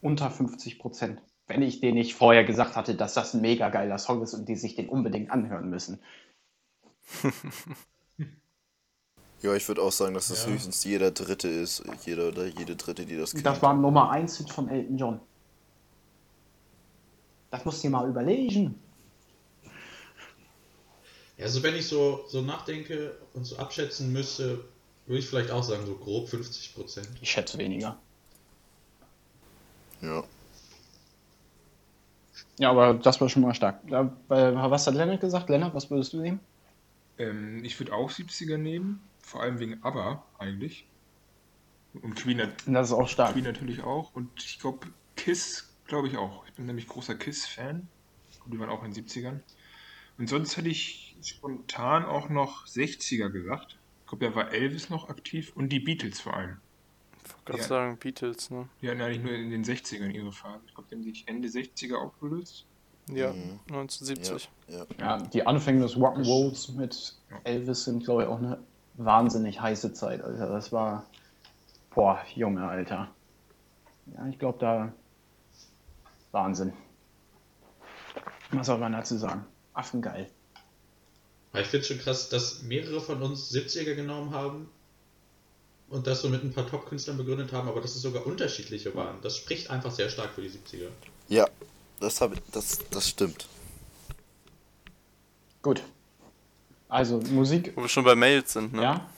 unter 50 Prozent. Wenn ich denen nicht vorher gesagt hatte, dass das ein mega geiler Song ist und die sich den unbedingt anhören müssen. Ja, ich würde auch sagen, dass das Ja. höchstens jeder Dritte ist. Jeder oder jede Dritte, die das kennt. Das war ein Nummer 1 Hit von Elton John. Das musst du dir mal überlegen. Ja, also wenn ich so, so nachdenke und so abschätzen müsste, würde ich vielleicht auch sagen, so grob 50 Prozent. Ich schätze weniger. Ja. Ja, aber das war schon mal stark. Was hat Lennart gesagt? Lennart, was würdest du nehmen? Ähm, ich würde auch 70er nehmen, vor allem wegen ABBA eigentlich. Und Queen, Das ist auch stark. Queen natürlich auch. Und ich glaube, Kiss, glaube ich auch. Ich bin nämlich großer Kiss-Fan. Die waren auch in den 70ern. Und sonst hätte ich spontan auch noch 60er gesagt. Ich glaube, da war Elvis noch aktiv und die Beatles vor allem. Ich wollte gerade Ja. sagen, Beatles, ne? Die hatten eigentlich nur in den 60ern ihre Phase. Ich glaube, die haben sich Ende 60er aufgelöst. Ja, Mhm. 1970. Ja. Ja, die Anfänge des Rock'n'Rolls mit Elvis sind, glaube ich, auch eine wahnsinnig heiße Zeit, Alter. Das war, boah, Junge, Alter. Ja, ich glaube, da Wahnsinn. Was soll man dazu sagen? Affengeil. Ich finde schon krass, dass mehrere von uns 70er genommen haben und das so mit ein paar Top-Künstlern begründet haben, aber dass es sogar unterschiedliche waren. Das spricht einfach sehr stark für die 70er. Ja, das, hab, das, das stimmt. Gut. Also Musik, Wo wir schon bei Mails sind, ne? ja?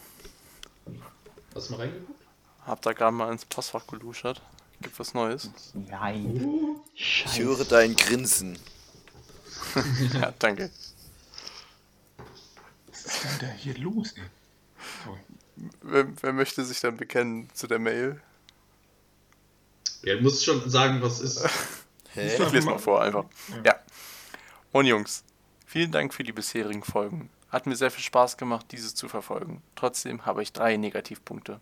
Hast du mal reingeguckt? Hab da gerade mal ins Postfach geluschert. Gibt was Neues? Nein. Ich höre dein Grinsen. ja, danke. Was ist denn da hier los, ey? Wer, wer möchte sich dann bekennen zu der Mail? Ja, du musst schon sagen, was ist. Hä? Ich lese mal vor, einfach. Ja. Ja. Und Jungs, vielen Dank für die bisherigen Folgen. Hat mir sehr viel Spaß gemacht, diese zu verfolgen. Trotzdem habe ich drei Negativpunkte.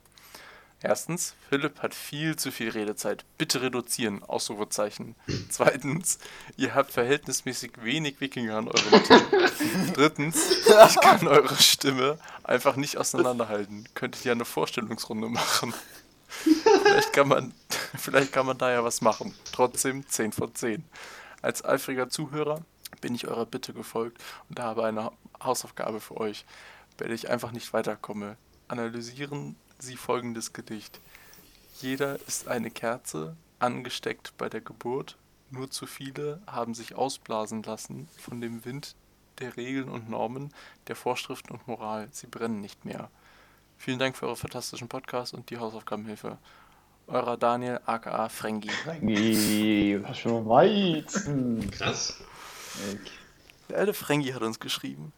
Erstens, Philipp hat viel zu viel Redezeit. Bitte reduzieren, Ausrufezeichen. Zweitens, ihr habt verhältnismäßig wenig Wikinger an eurem Team. Drittens, ich kann eure Stimme einfach nicht auseinanderhalten. Könntet ihr eine Vorstellungsrunde machen? Vielleicht kann man, vielleicht kann man da ja was machen. Trotzdem 10 von 10. Als eifriger Zuhörer bin ich eurer Bitte gefolgt und habe eine Hausaufgabe für euch, bei der ich einfach nicht weiterkomme. Analysieren Sie folgendes Gedicht. Jeder ist eine Kerze, angesteckt bei der Geburt. Nur zu viele haben sich ausblasen lassen von dem Wind der Regeln und Normen, der Vorschriften und Moral. Sie brennen nicht mehr. Vielen Dank für eure fantastischen Podcast und die Hausaufgabenhilfe. Eurer Daniel, aka Frengi. Frankie, was für Weizen. Krass. Der alte Frengi hat uns geschrieben.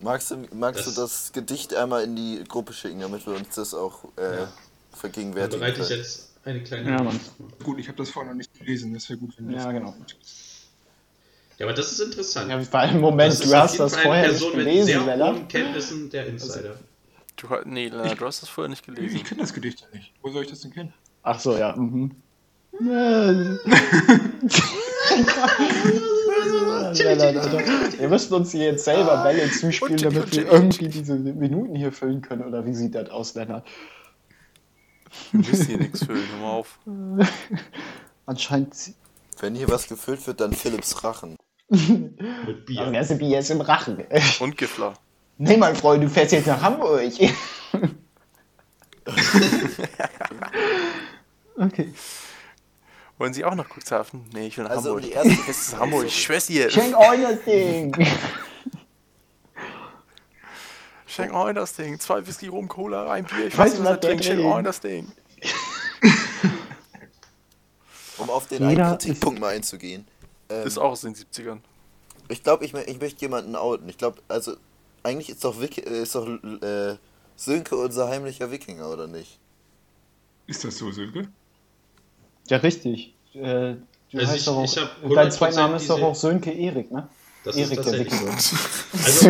Magst, du, magst Das- du das Gedicht einmal in die Gruppe schicken, damit wir uns das auch äh, Ja. Dann vergegenwärtigen bereite ich jetzt eine kleine. Ja, Mann. Gut, ich habe das vorher noch nicht gelesen. Das wäre gut, wenn das Ja, genau. Ja, aber das ist interessant. Ja, vor allem, Moment, Das du hast das vorher nicht mit gelesen, sehr Bella. hohen Kenntnissen der Insider. Du, nee, Lennart, du hast das vorher nicht Ich gelesen. kenne das Gedicht ja nicht. Wo soll ich das denn kennen? Ach so, ja. Mhm. Wir müssen uns hier jetzt selber Bälle zuspielen, damit wir irgendwie diese Minuten hier füllen können. Oder wie sieht das aus, Lennart? Wir müssen hier nichts füllen, hör mal auf. Anscheinend. Wenn hier was gefüllt wird, dann Philips Rachen. Mit Bier. der ist Bier ist im Rachen. Und Gifler. Nee, mein Freund, du fährst jetzt nach Hamburg. okay. Wollen Sie auch nach Cuxhaven? Nee, ich will nach Also Hamburg. die erste Das ist Hamburg, ich schwör's dir. Schenk euch das Ding. Schenk euch das Ding. Zwei Whisky, Rum, Cola, ein Bier. Ich weiß nicht, was er trinkt. Schenk euch das Ding. Um auf den Jeder einen Kritikpunkt mal einzugehen. Ähm, Ist auch aus den 70ern. Ich glaube, ich, ich möchte jemanden outen. Ich glaube, also, eigentlich ist doch, Wiki, äh, ist doch äh, Sönke unser heimlicher Wikinger, oder nicht? Ist das so, Sönke? Ja, richtig. Äh, du Also heißt ich- doch auch, ich hab dein 100% Zweitname ist doch auch Sönke Erik, ne? Das ist Erik der tatsächlich Wikinger. so. Also,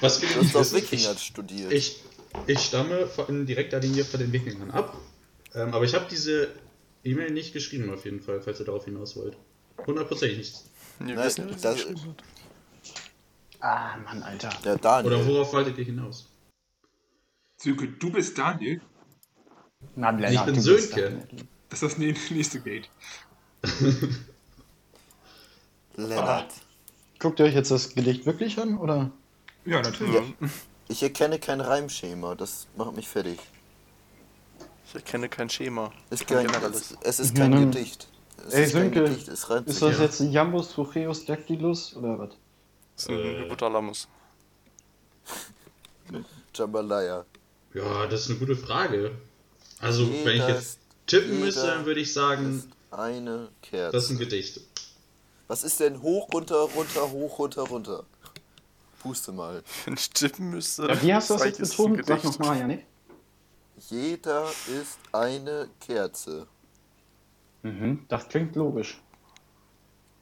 was nicht doch wissen, Wikinger ich, studiert. ich, ich stamme von direkter Linie von den Wikingern ab. Ähm, aber ich habe diese E-Mail nicht geschrieben, auf jeden Fall, falls ihr darauf hinaus wollt. Hundertprozentig nicht. Wir Nein, was das-. Ah, Mann, Alter. Der Daniel. Oder worauf wolltet ihr hinaus? Sönke, du bist Daniel. Na, Lennart, Ich bin Sönke. Das ist das nä- nächste Gate. Lennart. Guckt ihr euch jetzt das Gedicht wirklich an, oder? Ja, natürlich. Ich erkenne kein Reimschema, das macht mich fertig. Ich erkenne kein Schema. Ist Kein es, es ist Ja, kein dann- Gedicht. Es Ey, ist kein Sönke, Gedicht, es reimt Ist das Ja. jetzt ein Jambus Trucheus Dactylus oder was? Das ist ein Äh. Hypothalamus. Jambalaya. Ja, das ist eine gute Frage. Also, wenn ich jetzt tippen jeder müsste, dann würde ich sagen, ist eine Kerze. das ist ein Gedicht. Was ist denn hoch, runter, runter, hoch, runter, runter? Puste mal. Wenn ich tippen müsste. Ja, wie hast du das jetzt ist betont? Sag nochmal, Janik. Jeder ist eine Kerze. Mhm, das klingt logisch.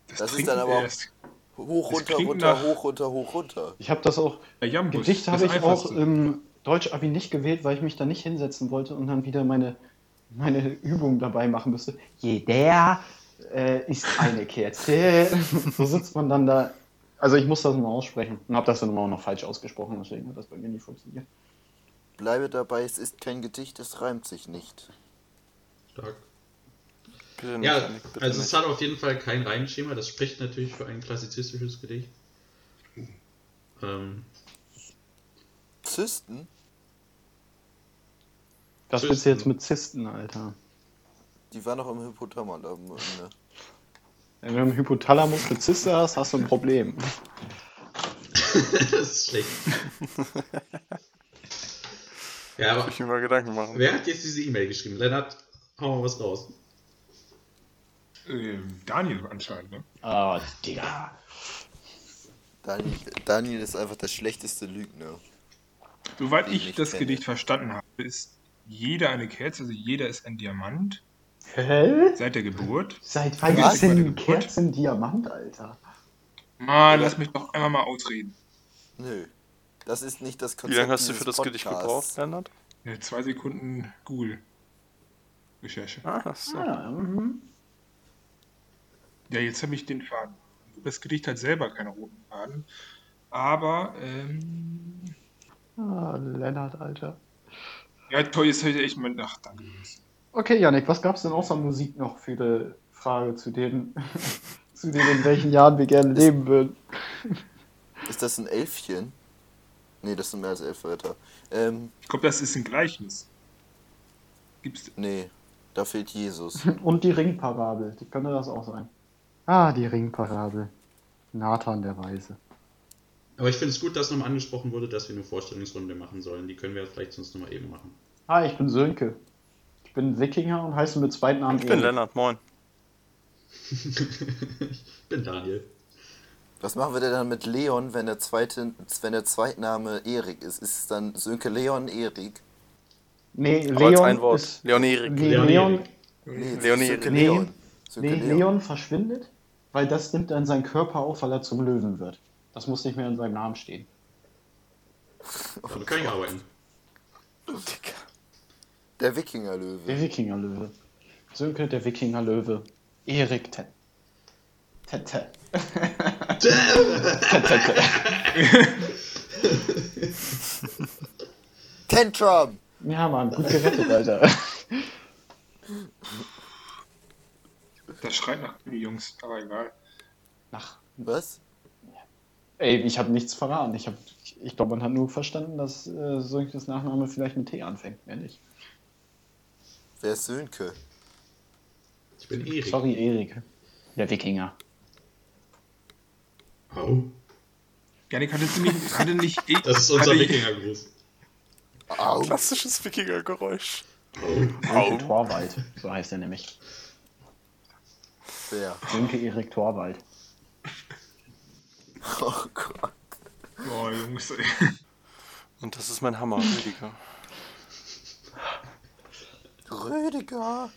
Das ist trinkt dann aber auch- erst. Hoch, Das runter, runter, nach- hoch, runter, hoch, runter. Ich habe das auch, Der Jambus, Gedicht das habe ich auch im Deutsch-Abi nicht gewählt, weil ich mich da nicht hinsetzen wollte und dann wieder meine, meine Übung dabei machen müsste. Jeder äh, ist eine Kerze. so sitzt man dann da. Also ich muss das mal aussprechen und habe das dann immer auch noch falsch ausgesprochen, deswegen hat das bei mir nie funktioniert. Bleibe dabei, es ist kein Gedicht, es reimt sich nicht. Stark. Bitte nicht, Ja, Janik, bitte also es nicht. hat auf jeden Fall kein Reimschema. Das spricht natürlich für ein klassizistisches Gedicht. Ähm, Zysten? Was willst du jetzt mit Zysten, Alter? Die war noch im Hypothalamus. Ne? Wenn du im Hypothalamus eine Zyste hast, hast du ein Problem. das ist schlecht. ja, aber Muss ich mir mal Gedanken machen. wer hat jetzt diese E-Mail geschrieben? Lennart, hau mal was raus. Ähm, Daniel anscheinend, ne? Ah, Digga. Daniel, Daniel ist einfach der schlechteste Lügner. Soweit ich das kenne. Gedicht verstanden habe, ist jeder eine Kerze, also jeder ist ein Diamant Hä? seit der Geburt. Seit wann Was? ist denn Kerzen Diamant, Alter? Mann, lass mich doch einmal mal ausreden. Nö. Das ist nicht das Wie Konzept lange hast du für das Gedicht gebraucht, Lennart? Ja, zwei Sekunden Google-Recherche. Ah, so. Ah, mhm. Ja, jetzt habe ich den Faden. Das Gedicht hat selber keine roten Faden. Aber, ähm, ah Lennart, Alter. Ja, toll, jetzt habe ich echt mal, ach, danke. Okay, Janik, was gab's denn außer Musik noch für die Frage zu den, zu den, in welchen Jahren wir gerne leben würden? Ist das ein Elfchen? Nee, das sind mehr als elf Wörter. Ähm, Ich glaube, das ist ein Gleichnis. Gibt's, nee, da fehlt Jesus. Und die Ringparabel, die könnte das auch sein. Ah, die Ringparabel. Nathan der Weise. Aber ich finde es gut, dass nochmal angesprochen wurde, dass wir eine Vorstellungsrunde machen sollen. Die können wir vielleicht sonst nochmal eben machen. Ah, ich bin Sönke. Ich bin Wikinger und heiße mit zweiten Namen Ich bin Lennart, moin. ich bin Daniel. Was machen wir denn dann mit Leon, wenn der zweite, wenn der Zweitname Erik ist? Ist es dann Sönke Leon Erik? Nee, Aber Leon ein Wort. ist... Leon Erik. Nee, Leon Leon, Erik. Nee, Leon Sönke. Leon. Sönke nee, Leon. Leon verschwindet, weil das nimmt dann seinen Körper auf, weil er zum Löwen wird. Das muss nicht mehr in seinem Namen stehen. Damit kann ich arbeiten. Digga. Der Wikingerlöwe. Der Wikingerlöwe. Sönke, der Wikingerlöwe. Erik Ten. Tete. Tete. Tantrum! Ja, Mann, gut gerettet, Alter. das schreit nach Jungs, aber egal. Ach, Was? Ey, ich habe nichts verraten. Ich, hab, ich glaube, man hat nur verstanden, dass äh, Sönkes Nachname vielleicht mit T anfängt, mehr nicht. Wer ist Sönke? Ich bin Erik. Sorry, Erik. Der Wikinger. Au. Janik, hatte sie nicht, hatte nicht ich. Das ist unser ich- Wikingergruß. Au! Klassisches Wikingergeräusch. Sönke Torwald, so heißt er nämlich. Wer? Sönke Erik Torwald. Oh Gott. Boah, Jungs, ey. Und das ist mein Hammer, Rüdiger. Rüdiger!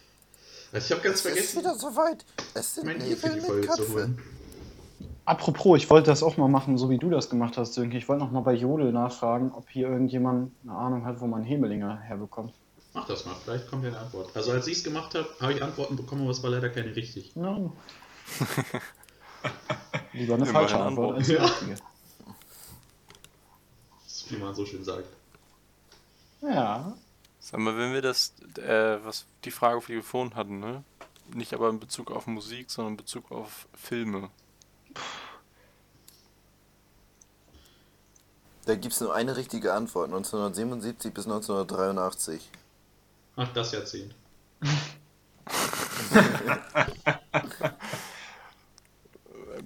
Also ich habe ganz Es ist vergessen, wieder soweit. Es sind Nebel mit Köpfen. Apropos, ich wollte das auch mal machen, so wie du das gemacht hast, Sönke. Ich wollte noch mal bei Jodel nachfragen, ob hier irgendjemand eine Ahnung hat, wo man Hemelinger herbekommt. Mach das mal, vielleicht kommt ja eine Antwort. Also als ich es gemacht habe, habe ich Antworten bekommen, aber es war leider keine richtig. Ja. Lieber eine falsche Antwort Antwort. als Ja. Das wie man so schön sagt. Ja. Sag mal, wenn wir das, äh, was die Frage, auf vorhin hatten, ne? Nicht aber in Bezug auf Musik, sondern in Bezug auf Filme. Da gibt es nur eine richtige Antwort. 1977 bis 1983. Ach, das Jahrzehnt.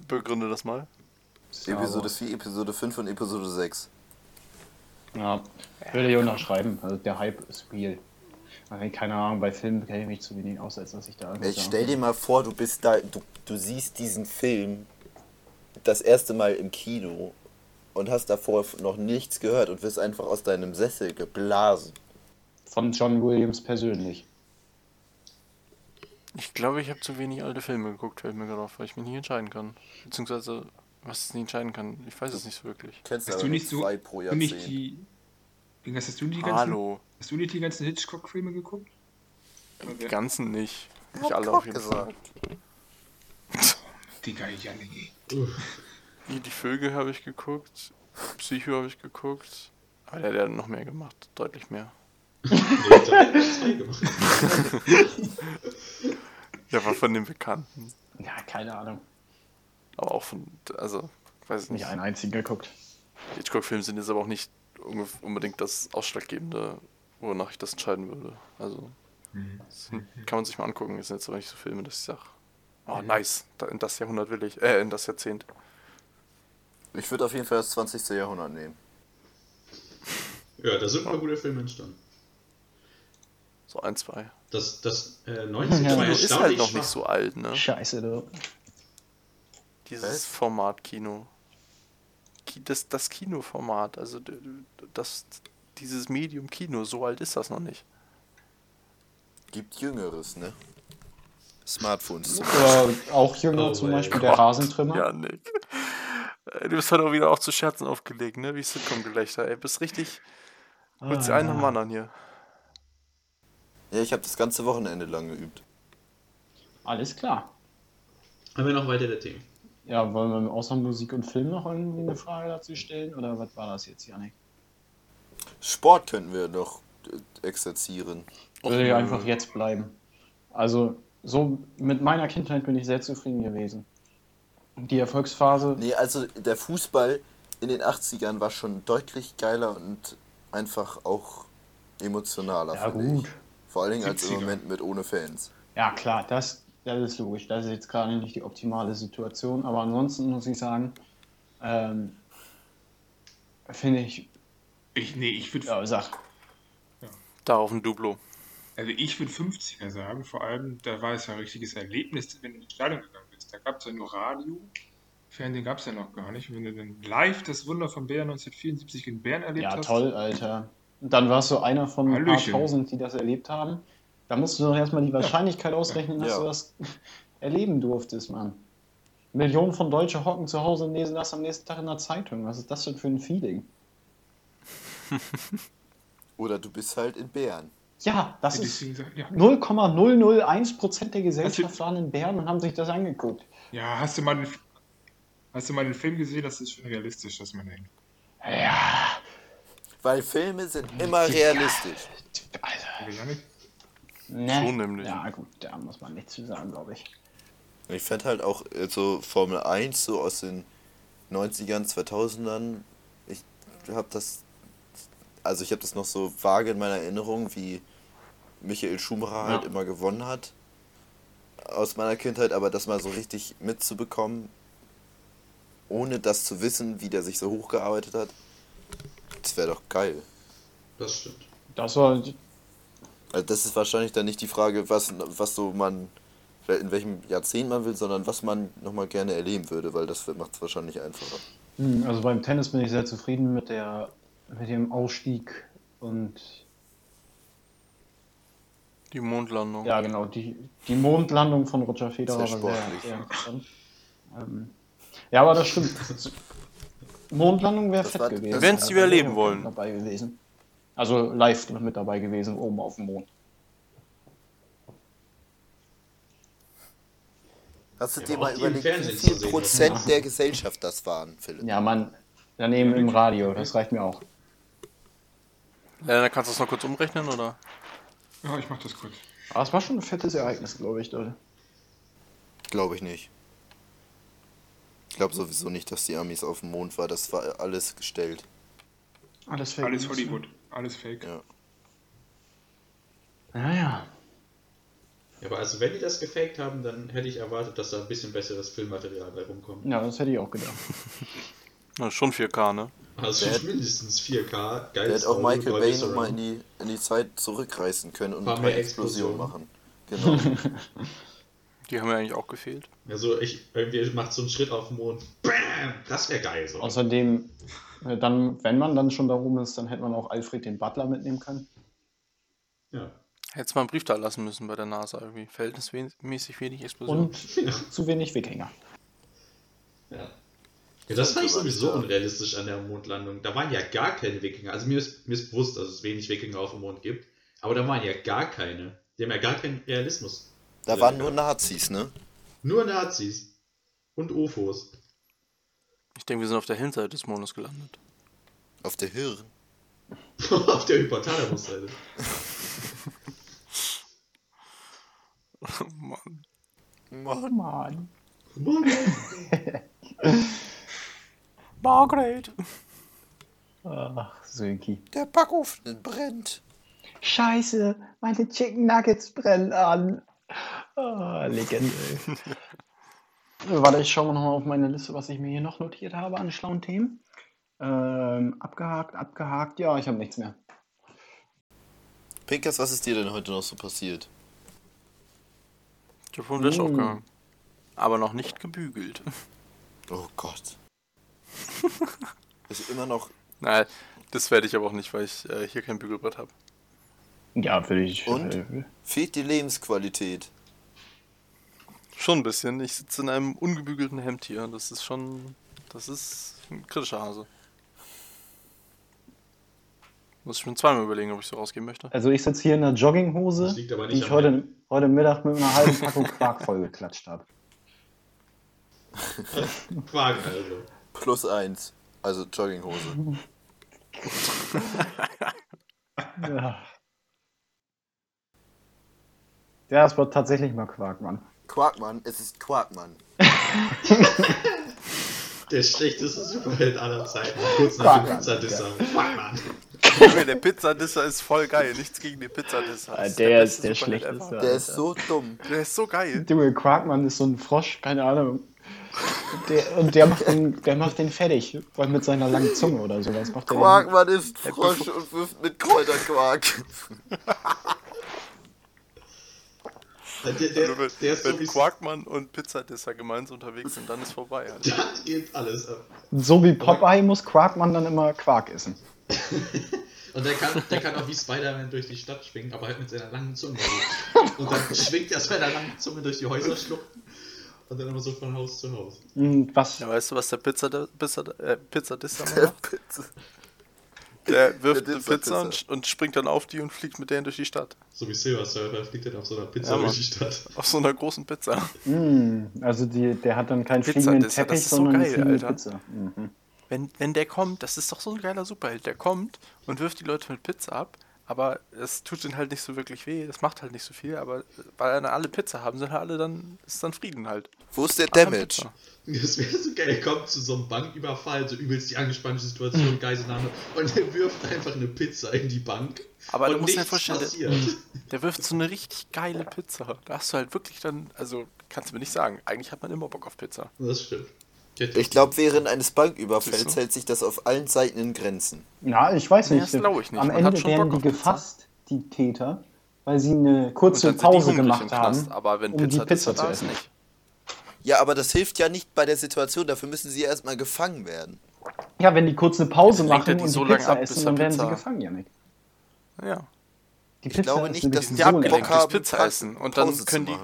Begründe das mal. Episode 4, Episode 5 und Episode 6. Ja, würde ich unterschreiben. Also der Hype ist real. Also, keine Ahnung, bei Filmen kenne ich mich zu wenig aus, als dass ich da Jetzt stell dir mal vor, du bist da, du, du siehst diesen Film das erste Mal im Kino und hast davor noch nichts gehört und wirst einfach aus deinem Sessel geblasen. Von John Williams persönlich. Ich glaube, ich habe zu wenig alte Filme geguckt, fällt mir gerade auf, weil ich mich nicht entscheiden kann. Beziehungsweise, was ich nicht entscheiden kann. Ich weiß es nicht so wirklich. Kennst Hast du nicht so. zwei pro Du nicht die. Hast du die ganzen, Hallo. hast du nicht die ganzen Hitchcock-Filme geguckt? Die ganzen nicht. Ich alle auf jeden Fall. gesagt. Digga, Janik. ey. Uff. Die, die Vögel habe ich geguckt. Psycho habe ich geguckt. Aber der, der hat noch mehr gemacht. Deutlich mehr. Nee, Der war von den Bekannten. Ja, keine Ahnung. Aber auch von, also, weiß ich Nicht nicht. einen einzigen geguckt. Hitchcock-Filme sind jetzt aber auch nicht unbedingt das Ausschlaggebende, wonach ich das entscheiden würde. Also, sind, kann man sich mal angucken. Das sind jetzt aber nicht so Filme, dass ich sage, oh nice, da, in das Jahrhundert will ich, äh, in das Jahrzehnt. Ich würde auf jeden Fall das 20. Jahrhundert nehmen. Ja, da sind ein paar gute Filme entstanden. So ein, zwei. Das, das äh, 90 Ja, Kino ist halt noch schwach. nicht so alt, ne? Scheiße, du. Dieses Was? Format Kino. Ki- Das, das Kinoformat, also das, dieses Medium Kino, so alt ist das noch nicht. Gibt Jüngeres, ne? Smartphones. Oder auch jünger Oh, zum. Beispiel der Gott. Rasentrimmer. Ja, Nick. Du bist halt auch wieder auch zu Scherzen aufgelegt, ne? Wie Sitcom-Gelächter, ey. Bist richtig. Holst dir einen am anderen hier. Ja, ich habe das ganze Wochenende lang geübt. Alles klar. Haben wir noch weitere Themen? Ja, wollen wir außer Musik und Film noch irgendwie eine Frage dazu stellen? Oder was war das jetzt, Janik? Sport könnten wir noch äh, exerzieren. Ich will ja einfach jetzt bleiben. Also, so mit meiner Kindheit bin ich sehr zufrieden gewesen. Die Erfolgsphase, Nee, also der Fußball in den 80ern war schon deutlich geiler und einfach auch emotionaler, ja gut. ich. Vor allen Dingen als im 70er. Moment mit ohne Fans. Ja, klar, das, das ist logisch. Das ist jetzt gerade nicht die optimale Situation. Aber ansonsten muss ich sagen, ähm, finde ich, Ich, nee, ich würde ja, sag, Darauf ein Duplo. also ich würd 50er sagen. Vor allem, da war es ja ein richtiges Erlebnis, wenn du ins Stadion gegangen bist. Da gab es ja nur Radio. Fernsehen gab es ja noch gar nicht. Wenn du dann live das Wunder von Bern 1974 in Bern erlebt ja, hast. toll, Alter. Dann warst du einer von ein paar tausend, die das erlebt haben. Da musst du doch erstmal die Wahrscheinlichkeit ausrechnen, dass Ja. du das erleben durftest, Mann. Millionen von Deutsche hocken zu Hause und lesen das am nächsten Tag in der Zeitung. Was ist das denn für ein Feeling? Oder du bist halt in Bern. Ja, das ist Deswegen sag, ja. 0,001% der Gesellschaft waren in Bern und haben sich das angeguckt. ja, hast du mal den, hast du mal den Film gesehen? Das ist schon realistisch, dass man denkt. Ja, Weil Filme sind immer realistisch. Alter. Ne. Schon nämlich. Ja, gut, da muss man nichts zu sagen, glaube ich. Ich fand halt auch äh, so Formel 1 so aus den 90ern, 2000ern. Ich habe das, also ich habe das noch so vage in meiner Erinnerung, wie Michael Schumacher halt Ja. immer gewonnen hat. Aus meiner Kindheit, aber das mal so richtig mitzubekommen, ohne das zu wissen, wie der sich so hochgearbeitet hat, das wäre doch geil. Das stimmt. Das war, Also das ist wahrscheinlich dann nicht die Frage, was, was so man, in welchem Jahrzehnt man will, sondern was man nochmal gerne erleben würde, weil das macht es wahrscheinlich einfacher. Hm, also beim Tennis bin ich sehr zufrieden mit der, mit dem Ausstieg und Die Mondlandung. ja, genau, die, die Mondlandung von Roger Federer Sehr war sehr, sportlich. sehr interessant. Ähm, ja, aber das stimmt. Mondlandung wäre fett gewesen. Wenn sie überleben wollen. Dabei gewesen. Also live mit dabei gewesen, oben auf dem Mond. Hast du Ja, dir mal überlegt, wie viel Prozent der Gesellschaft das waren, Philipp? Ja, Mann, daneben im Radio, das reicht mir auch. Ja, dann kannst du es noch kurz umrechnen, oder? ja, ich mach das kurz. Aber es war schon ein fettes Ereignis, glaube ich, Leute. Glaube ich nicht. Ich glaube sowieso nicht, dass die Amis auf dem Mond war. Das war alles gestellt. Alles fake. Alles. Hollywood, alles Fake. Ja. Naja. Ja, aber also wenn die das gefaked haben, dann hätte ich erwartet, dass da ein bisschen besseres Filmmaterial bei rumkommt. Ja, das hätte ich auch gedacht. Na, schon 4K, ne? Also Der- mindestens 4K, Der geiles hätte auch Michael Bay nochmal in die, in die Zeit zurückreißen können und Paar ein paar mehr Explosionen Explosionen. machen. Genau. Die haben ja eigentlich auch gefehlt. Also ich irgendwie macht so einen Schritt auf den Mond. Bam! Das wäre geil so. Außerdem, äh, dann, wenn man dann schon da oben ist, dann hätte man auch Alfred den Butler mitnehmen können. Ja. Hättest mal einen Brief da lassen müssen bei der NASA irgendwie. Verhältnismäßig wenig Explosion. Und zu wenig Wikinger. Ja. Ja, das fand ich sowieso unrealistisch an der Mondlandung. Da waren ja gar keine Wikinger. Also mir ist, mir ist bewusst, dass es wenig Wikinger auf dem Mond gibt. Aber da waren ja gar keine. Die haben ja gar keinen Realismus. Da waren nur Nazis, ne? Nur Nazis. Und UFOs. Ich denke, wir sind auf der Hinterseite des Mondes gelandet. Auf der Hirn. auf der Hypothalamusseite. Oh Mann. Mann. Mann. Mann. Margaret! Ach, Sönki. Der Backofen brennt. Scheiße, meine Chicken Nuggets brennen an. Ah, Legende. Warte, ich schaue mal nochmal auf meine Liste, was ich mir hier noch notiert habe an schlauen Themen. Ähm, abgehakt, abgehakt. Ja, ich habe nichts mehr. Pinkers, was ist dir denn heute noch so passiert? Ich habe vom Wäsche Mm. aufgehangen. Aber noch nicht gebügelt. Oh Gott. ist immer noch. Nein, das werde ich aber auch nicht, weil ich äh, hier kein Bügelbrett habe. Ja, für dich. Und? äh, Fehlt die Lebensqualität. Schon ein bisschen. Ich sitze in einem ungebügelten Hemd hier. Das ist schon. Das ist ein kritischer Hase. Muss ich mir zweimal überlegen, ob ich so rausgehen möchte. Also ich sitze hier in einer Jogginghose, die ich heute, heute Mittag mit einer halben Packung Quark vollgeklatscht habe. Fragen also. Plus eins. Also Jogginghose. Ja. Ja, es wird tatsächlich mal Quark, Mann. Quarkmann, es ist Quarkmann. Der schlechteste Superheld aller Zeiten. Kurz nach dem Pizzadisser. Quackmann. Junge, der Pizzadisser ist voll geil. Nichts gegen den Pizzadisser. Ah, der beste ist der schlechteste. Der ist so dumm. Der ist so geil. Junge, Quarkmann ist so ein Frosch, keine Ahnung. Der, und der macht, den, der macht den fertig, weil mit seiner langen Zunge oder sowas macht er. Quarkmann ist Frosch und wirft mit Kräuterquark. Der, der, Also, wenn der ist so wenn wie Quarkmann und Pizzadisser gemeinsam unterwegs sind, dann ist vorbei. Alter. Da geht alles ab. So wie Popeye muss Quarkmann dann immer Quark essen. Und der kann, der kann auch wie Spider-Man durch die Stadt schwingen, aber halt mit seiner langen Zunge. Und dann schwingt er mit seiner langen Zunge durch die Häuserschluchten und dann immer so von Haus zu Haus. Und was? Ja, weißt du, was der Pizza, Pizza, äh, Pizzadisser Der macht? Der wirft Der eine Pizza und, und springt dann auf die und fliegt mit denen durch die Stadt. So wie Silver Surfer fliegt er auf so einer Pizza Ja, durch die Stadt. Auf so einer großen Pizza. Mm, also die, der hat dann keinen Pizza fliegenden Disser, das Teppich, ist so sondern eine geil, fliegende Alter. Pizza. Mhm. Wenn, wenn der kommt, das ist doch so ein geiler Superheld. Der kommt und wirft die Leute mit Pizza ab, aber es tut ihnen halt nicht so wirklich weh. Das macht halt nicht so viel, aber weil dann alle Pizza haben, sind halt alle dann, ist dann Frieden halt. Wo ist der Damage? Pizza. Das wäre so geil, er kommt zu so einem Banküberfall, so übelst die angespannte Situation, Geiselnahme, und er wirft einfach eine Pizza in die Bank. Aber und du musst dir vorstellen, der, passiert. der wirft so eine richtig geile Pizza. Da hast du halt wirklich dann, also kannst du mir nicht sagen, eigentlich hat man immer Bock auf Pizza. Das stimmt. Ich glaube, während eines Banküberfalls hält sich das auf allen Seiten in Grenzen. Ja, ich weiß Nee, nicht. das glaub ich nicht. Am Man Ende hat schon werden Bock die Pizza. gefasst, die Täter, weil sie eine kurze die Pause gemacht Knast, haben, aber wenn um die Pizza, Pizza da zu ist essen. nicht. Ja, aber das hilft ja nicht bei der Situation. Dafür müssen sie erstmal gefangen werden. Ja, wenn die kurz eine Pause er machen die und so die lange Pizza ab, essen, dann werden sie Pizza- gefangen, Janik. Ja. Die Ich Pizza glaube ist nicht, dass Die abgelenkt durchs Pizza essen. Und dann Pause können die,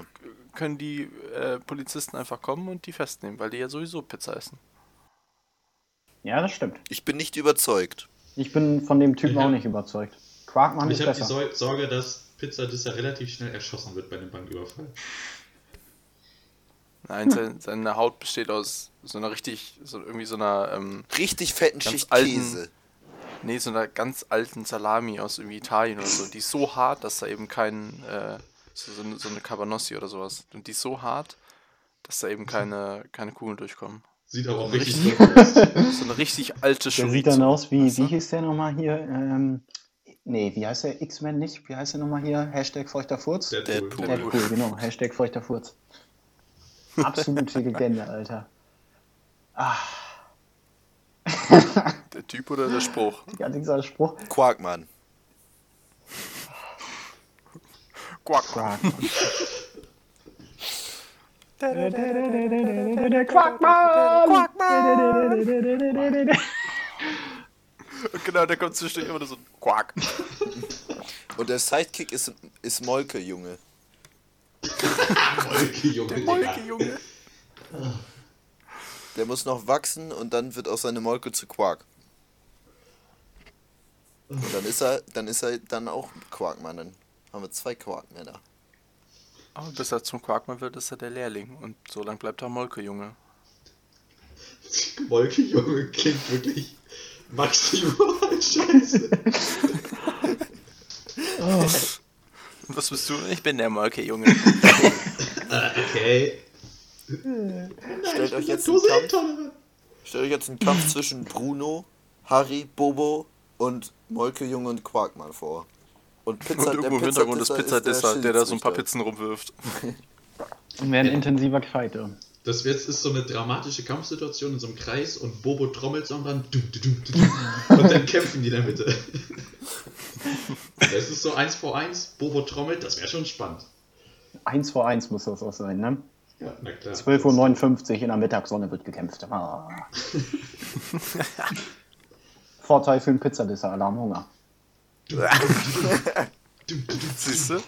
können die äh, Polizisten einfach kommen und die festnehmen, weil die ja sowieso Pizza essen. Ja, das stimmt. Ich bin nicht überzeugt. Ich bin von dem Typen Ich hab- auch nicht überzeugt. Quarkmann Und ist ich habe die Sorge, dass Pizzadisser relativ schnell erschossen wird bei dem Banküberfall. Nein, sein, seine Haut besteht aus so einer richtig, so irgendwie so einer, ähm, Richtig fetten Schicht alten- Käse. nee, so einer ganz alten Salami aus irgendwie Italien oder so. Die ist so hart, dass da eben kein, äh, so, so, eine, so eine Cabanossi oder sowas. Und die ist so hart, dass da eben keine, keine Kugeln durchkommen. Sieht aber auch Richtig. richtig gut aus. So eine richtig alte Der Chorizo. sieht dann aus wie, weißt du? wie hieß der nochmal hier? Ähm, nee, wie heißt der? X-Men nicht? Wie heißt der nochmal hier? Hashtag feuchter Furz? Deadpool. Deadpool. Deadpool, genau. Hashtag feuchter Furz. Absolute Legende, Alter. Ah, Der Typ oder der Spruch? ja, dieser Spruch. Quarkmann. Quack. Quark. Und genau, der kommt zwischendurch immer nur so ein Quack. Und der Sidekick ist, ist Molke, Junge. Molke, Junge, Molke, Digga. Junge. Der muss noch wachsen und dann wird auch seine Molke zu Quark. Und dann ist er, dann ist er dann auch Quarkmann. Dann haben wir zwei Quarkmänner. Aber bis er zum Quarkmann wird, ist er der Lehrling. Und so lang bleibt er Molke, Junge. Molke, Junge, klingt wirklich maximal scheiße. Was bist du? Ich bin der Molke, Junge. Okay. Stellt euch jetzt einen Kampf, stellt euch jetzt einen Kampf zwischen Bruno, Harry, Bobo und Molke, Junge und Quarkmann vor. Und Pizza, Und irgendwo im Hintergrund ist Pizzadisser Pizzadisser, der da so ein paar. Pizzen rumwirft. Und wäre ein intensiver Fighter. Das jetzt ist so eine dramatische Kampfsituation in so einem Kreis und Bobo trommelt so am Rand. Und dann kämpfen die in der Mitte. Das ist so eins vor eins. Bobo trommelt, das wäre schon spannend. Eins vor eins muss das auch sein, ne? Ja, na klar. 12.59 Uhr in der Mittagssonne wird gekämpft. Ah. Vorteil für einen Pizzadisser, Alarm Hunger. Siehst du?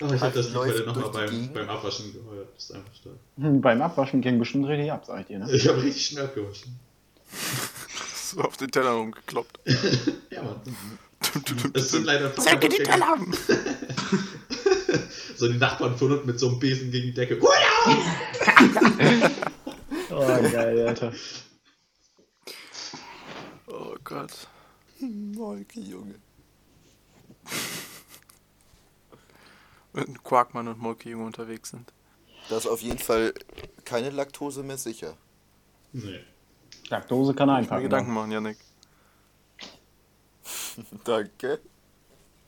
Oh, ich hab das Lied nochmal beim, beim Abwaschen gehört. Das ist einfach stark. Hm, Beim Abwaschen ging bestimmt richtig ab, sag ich dir, ne? Ich habe richtig schnell abgewaschen. So auf den Teller rumgekloppt. Ja, Mann. Es sind leider Zeige die Teller! So die Nachbarn von unten mit so einem Besen gegen die Decke. Oh, geil, Alter. Oh Gott. Molke, Junge. Quarkmann und Molke, Junge unterwegs sind. Da ist auf jeden Fall keine Laktose mehr sicher. Nee. Laktose kann Mir einpacken. Gedanken machen, Janik. Danke.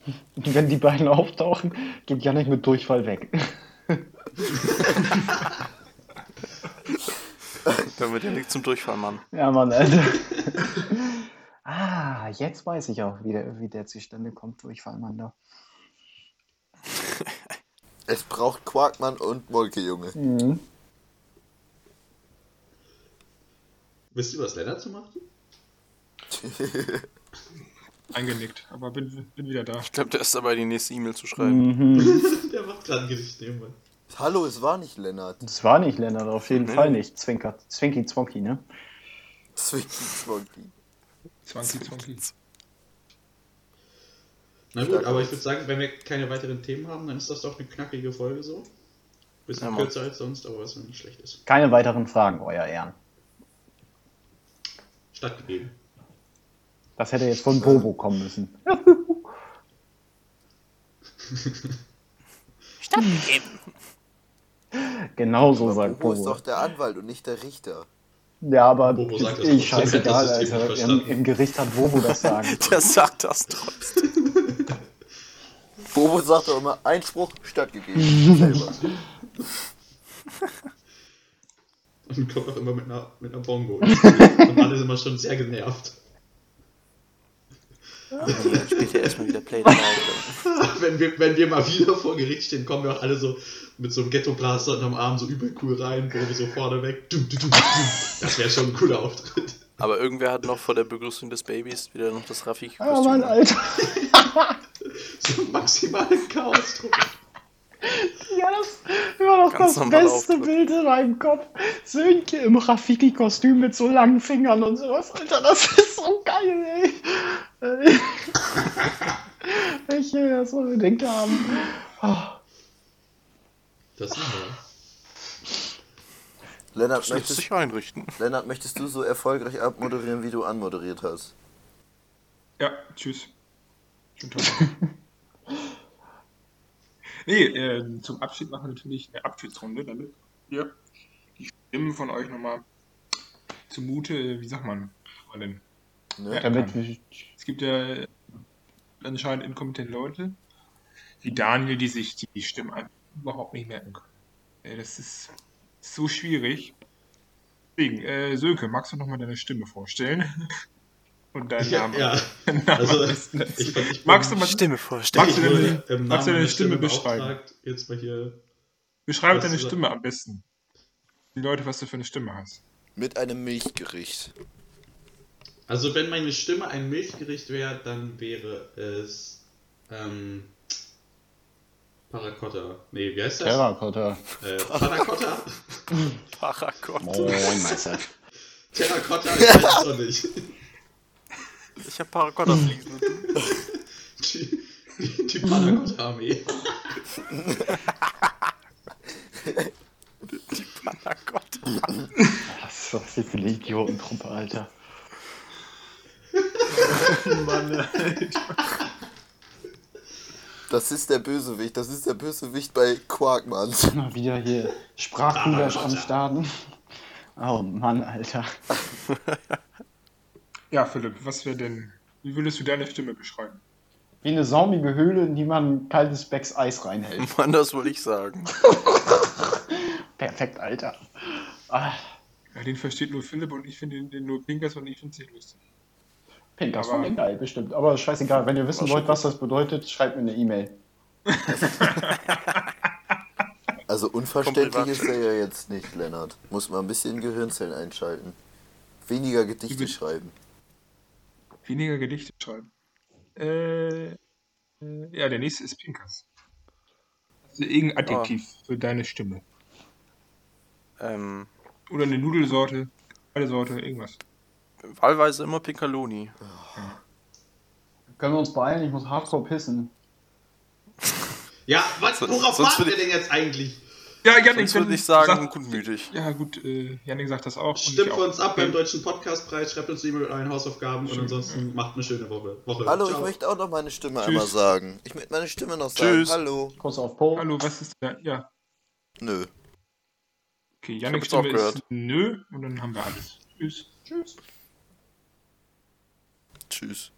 Wenn die beiden auftauchen, geht Janik mit Durchfall weg. Dann wird Janik zum Durchfallmann. Ja, Mann, Alter. ah, jetzt weiß ich auch, wie der, wie der zustande kommt, Durchfallmann da. Es braucht Quarkmann und Molke, Junge. Mhm. Wisst ihr, was Lennart so macht? Eingenickt, aber bin, bin wieder da. Ich glaube, der ist dabei, die nächste E-Mail zu schreiben. Mhm. Der macht gerade ein Gedicht nebenbei. Hallo, es war nicht Lennart. Das war nicht Lennart, auf jeden Nee. Fall nicht. Zwinker, Zwinky Zwonky, ne? Zwinky Zwonky. Zwanzi, Zwanzi. Na gut, aber ich würde sagen, wenn wir keine weiteren Themen haben, dann ist das doch eine knackige Folge so. Bisschen Ja, kürzer als sonst, aber was nicht schlecht ist. Keine weiteren Fragen, euer Ehren. Stattgegeben. Das hätte jetzt von Bobo kommen müssen. Stattgegeben. Genau so sagt Bobo ist Bobo. doch der Anwalt und nicht der Richter. Ja, aber Bobo sagt das ich trotzdem, scheißegal, Alter. Im. Im Gericht hat Bobo das Sagen. Der sagt das trotzdem. Bobo sagt doch immer Einspruch stattgegeben. Und kommt auch immer mit einer, mit einer Bongo. Und alle sind immer schon sehr genervt. Spielt er erstmal wieder Play the Light. Wenn wir, wenn wir mal wieder vor Gericht stehen, kommen wir auch alle so mit so einem Ghetto-Blaster unterm Arm so übel cool rein, Bobo so vorne weg. Dum, dum, dum, dum. Das wäre schon ein cooler Auftritt. Aber irgendwer hat noch vor der Begrüßung des Babys wieder noch das Oh Raffi-Kostüm. Mann, an. Alter. So maximalen Chaos. Ja, das war doch Ganz das beste Auftritt. Bild in meinem Kopf. Sönke im Rafiki-Kostüm mit so langen Fingern und sowas. Alter, das ist so geil, ey. Ich will das unbedingt haben. Oh, Das ist wir. Lennart möchtest, sich einrichten. Lennart, möchtest du so erfolgreich abmoderieren, wie du anmoderiert hast? Ja, tschüss. Schönen Tag. nee, äh, zum Abschied machen wir natürlich eine Abschiedsrunde, damit ihr die Stimmen von euch nochmal zumute, wie sagt man, man denn? Ne? Damit wir, Es gibt ja anscheinend inkompetente Leute, wie Daniel, die sich die Stimmen einfach überhaupt nicht merken können. Das ist so schwierig. Deswegen, äh, Sönke, magst du nochmal deine Stimme vorstellen? Und deinen Ja, Namen. ja. Namen Also, ich, ich, Magst du mal Stimme vorstellen. Magst du deine- im magst du deine meiner Stimme beschreiben? Jetzt mal hier. Beschreibe deine Stimme am besten. Die Leute, was du für eine Stimme hast. Mit einem Milchgericht. Also wenn meine Stimme ein Milchgericht wäre, dann wäre es ähm, Paracotta. Nee, wie heißt das? Terrakotta. Äh, Panacotta? Paragott. Moin, Meister. Terracotta, ich weiß es noch nicht. Ich hab Paracotta fliegen. Die, die, die Panacotta-Armee. Panacotta. Was ist das für eine Idiotentruppe, Alter? Mann, Das ist der Bösewicht, das ist der Bösewicht bei Quarkmans. Mal wieder hier Sprachgulasch am Starten. Oh Mann, Alter. Ja, Philipp, was wäre denn, wie würdest du deine Stimme beschreiben? Wie eine saumige Höhle, in die man kaltes Becks Eis reinhält. Mann, das wollte ich sagen. Perfekt, Alter. Ah, Ja, den versteht nur Philipp und ich finde den, den nur Pinkers und ich finde es nicht lustig. Pinkas Aber- war geil, bestimmt. Aber scheißegal, wenn ihr wissen wollt, was das bedeutet, schreibt mir eine E-Mail. Also unverständlich ist er ja jetzt nicht, Lennart. Muss mal ein bisschen Gehirnzellen einschalten. Weniger Gedichte Wie- schreiben. Weniger Gedichte schreiben. Äh, äh, ja, der nächste ist Pinkers. Also irgendein Adjektiv für deine Stimme. Ähm, Oder eine Nudelsorte, eine Sorte, irgendwas. wahlweise immer Pinkaloni. Können wir uns beeilen? Ich muss hardcore pissen. Ja, was, worauf warten wir denn jetzt eigentlich? Ja, Janik, Sonst würde ich sagen, sag- gutmütig. Ja, gut, äh, Janik sagt das auch. und Stimmt ich für uns ab beim Deutschen Podcastpreis, schreibt uns E-Mail mit euren Hausaufgaben und Schön. ansonsten macht eine schöne Woche. Woche. Hallo, ich Ciao. möchte auch noch meine Stimme Tschüss. einmal sagen. Ich möchte meine Stimme noch sagen. Tschüss. Hallo. Kuss auf Po. Hallo, was ist da? Ja, Nö. okay, Janiks auch Stimme gehört. ist nö und dann haben wir alles. Tschüss. Tschüss. Tschüss.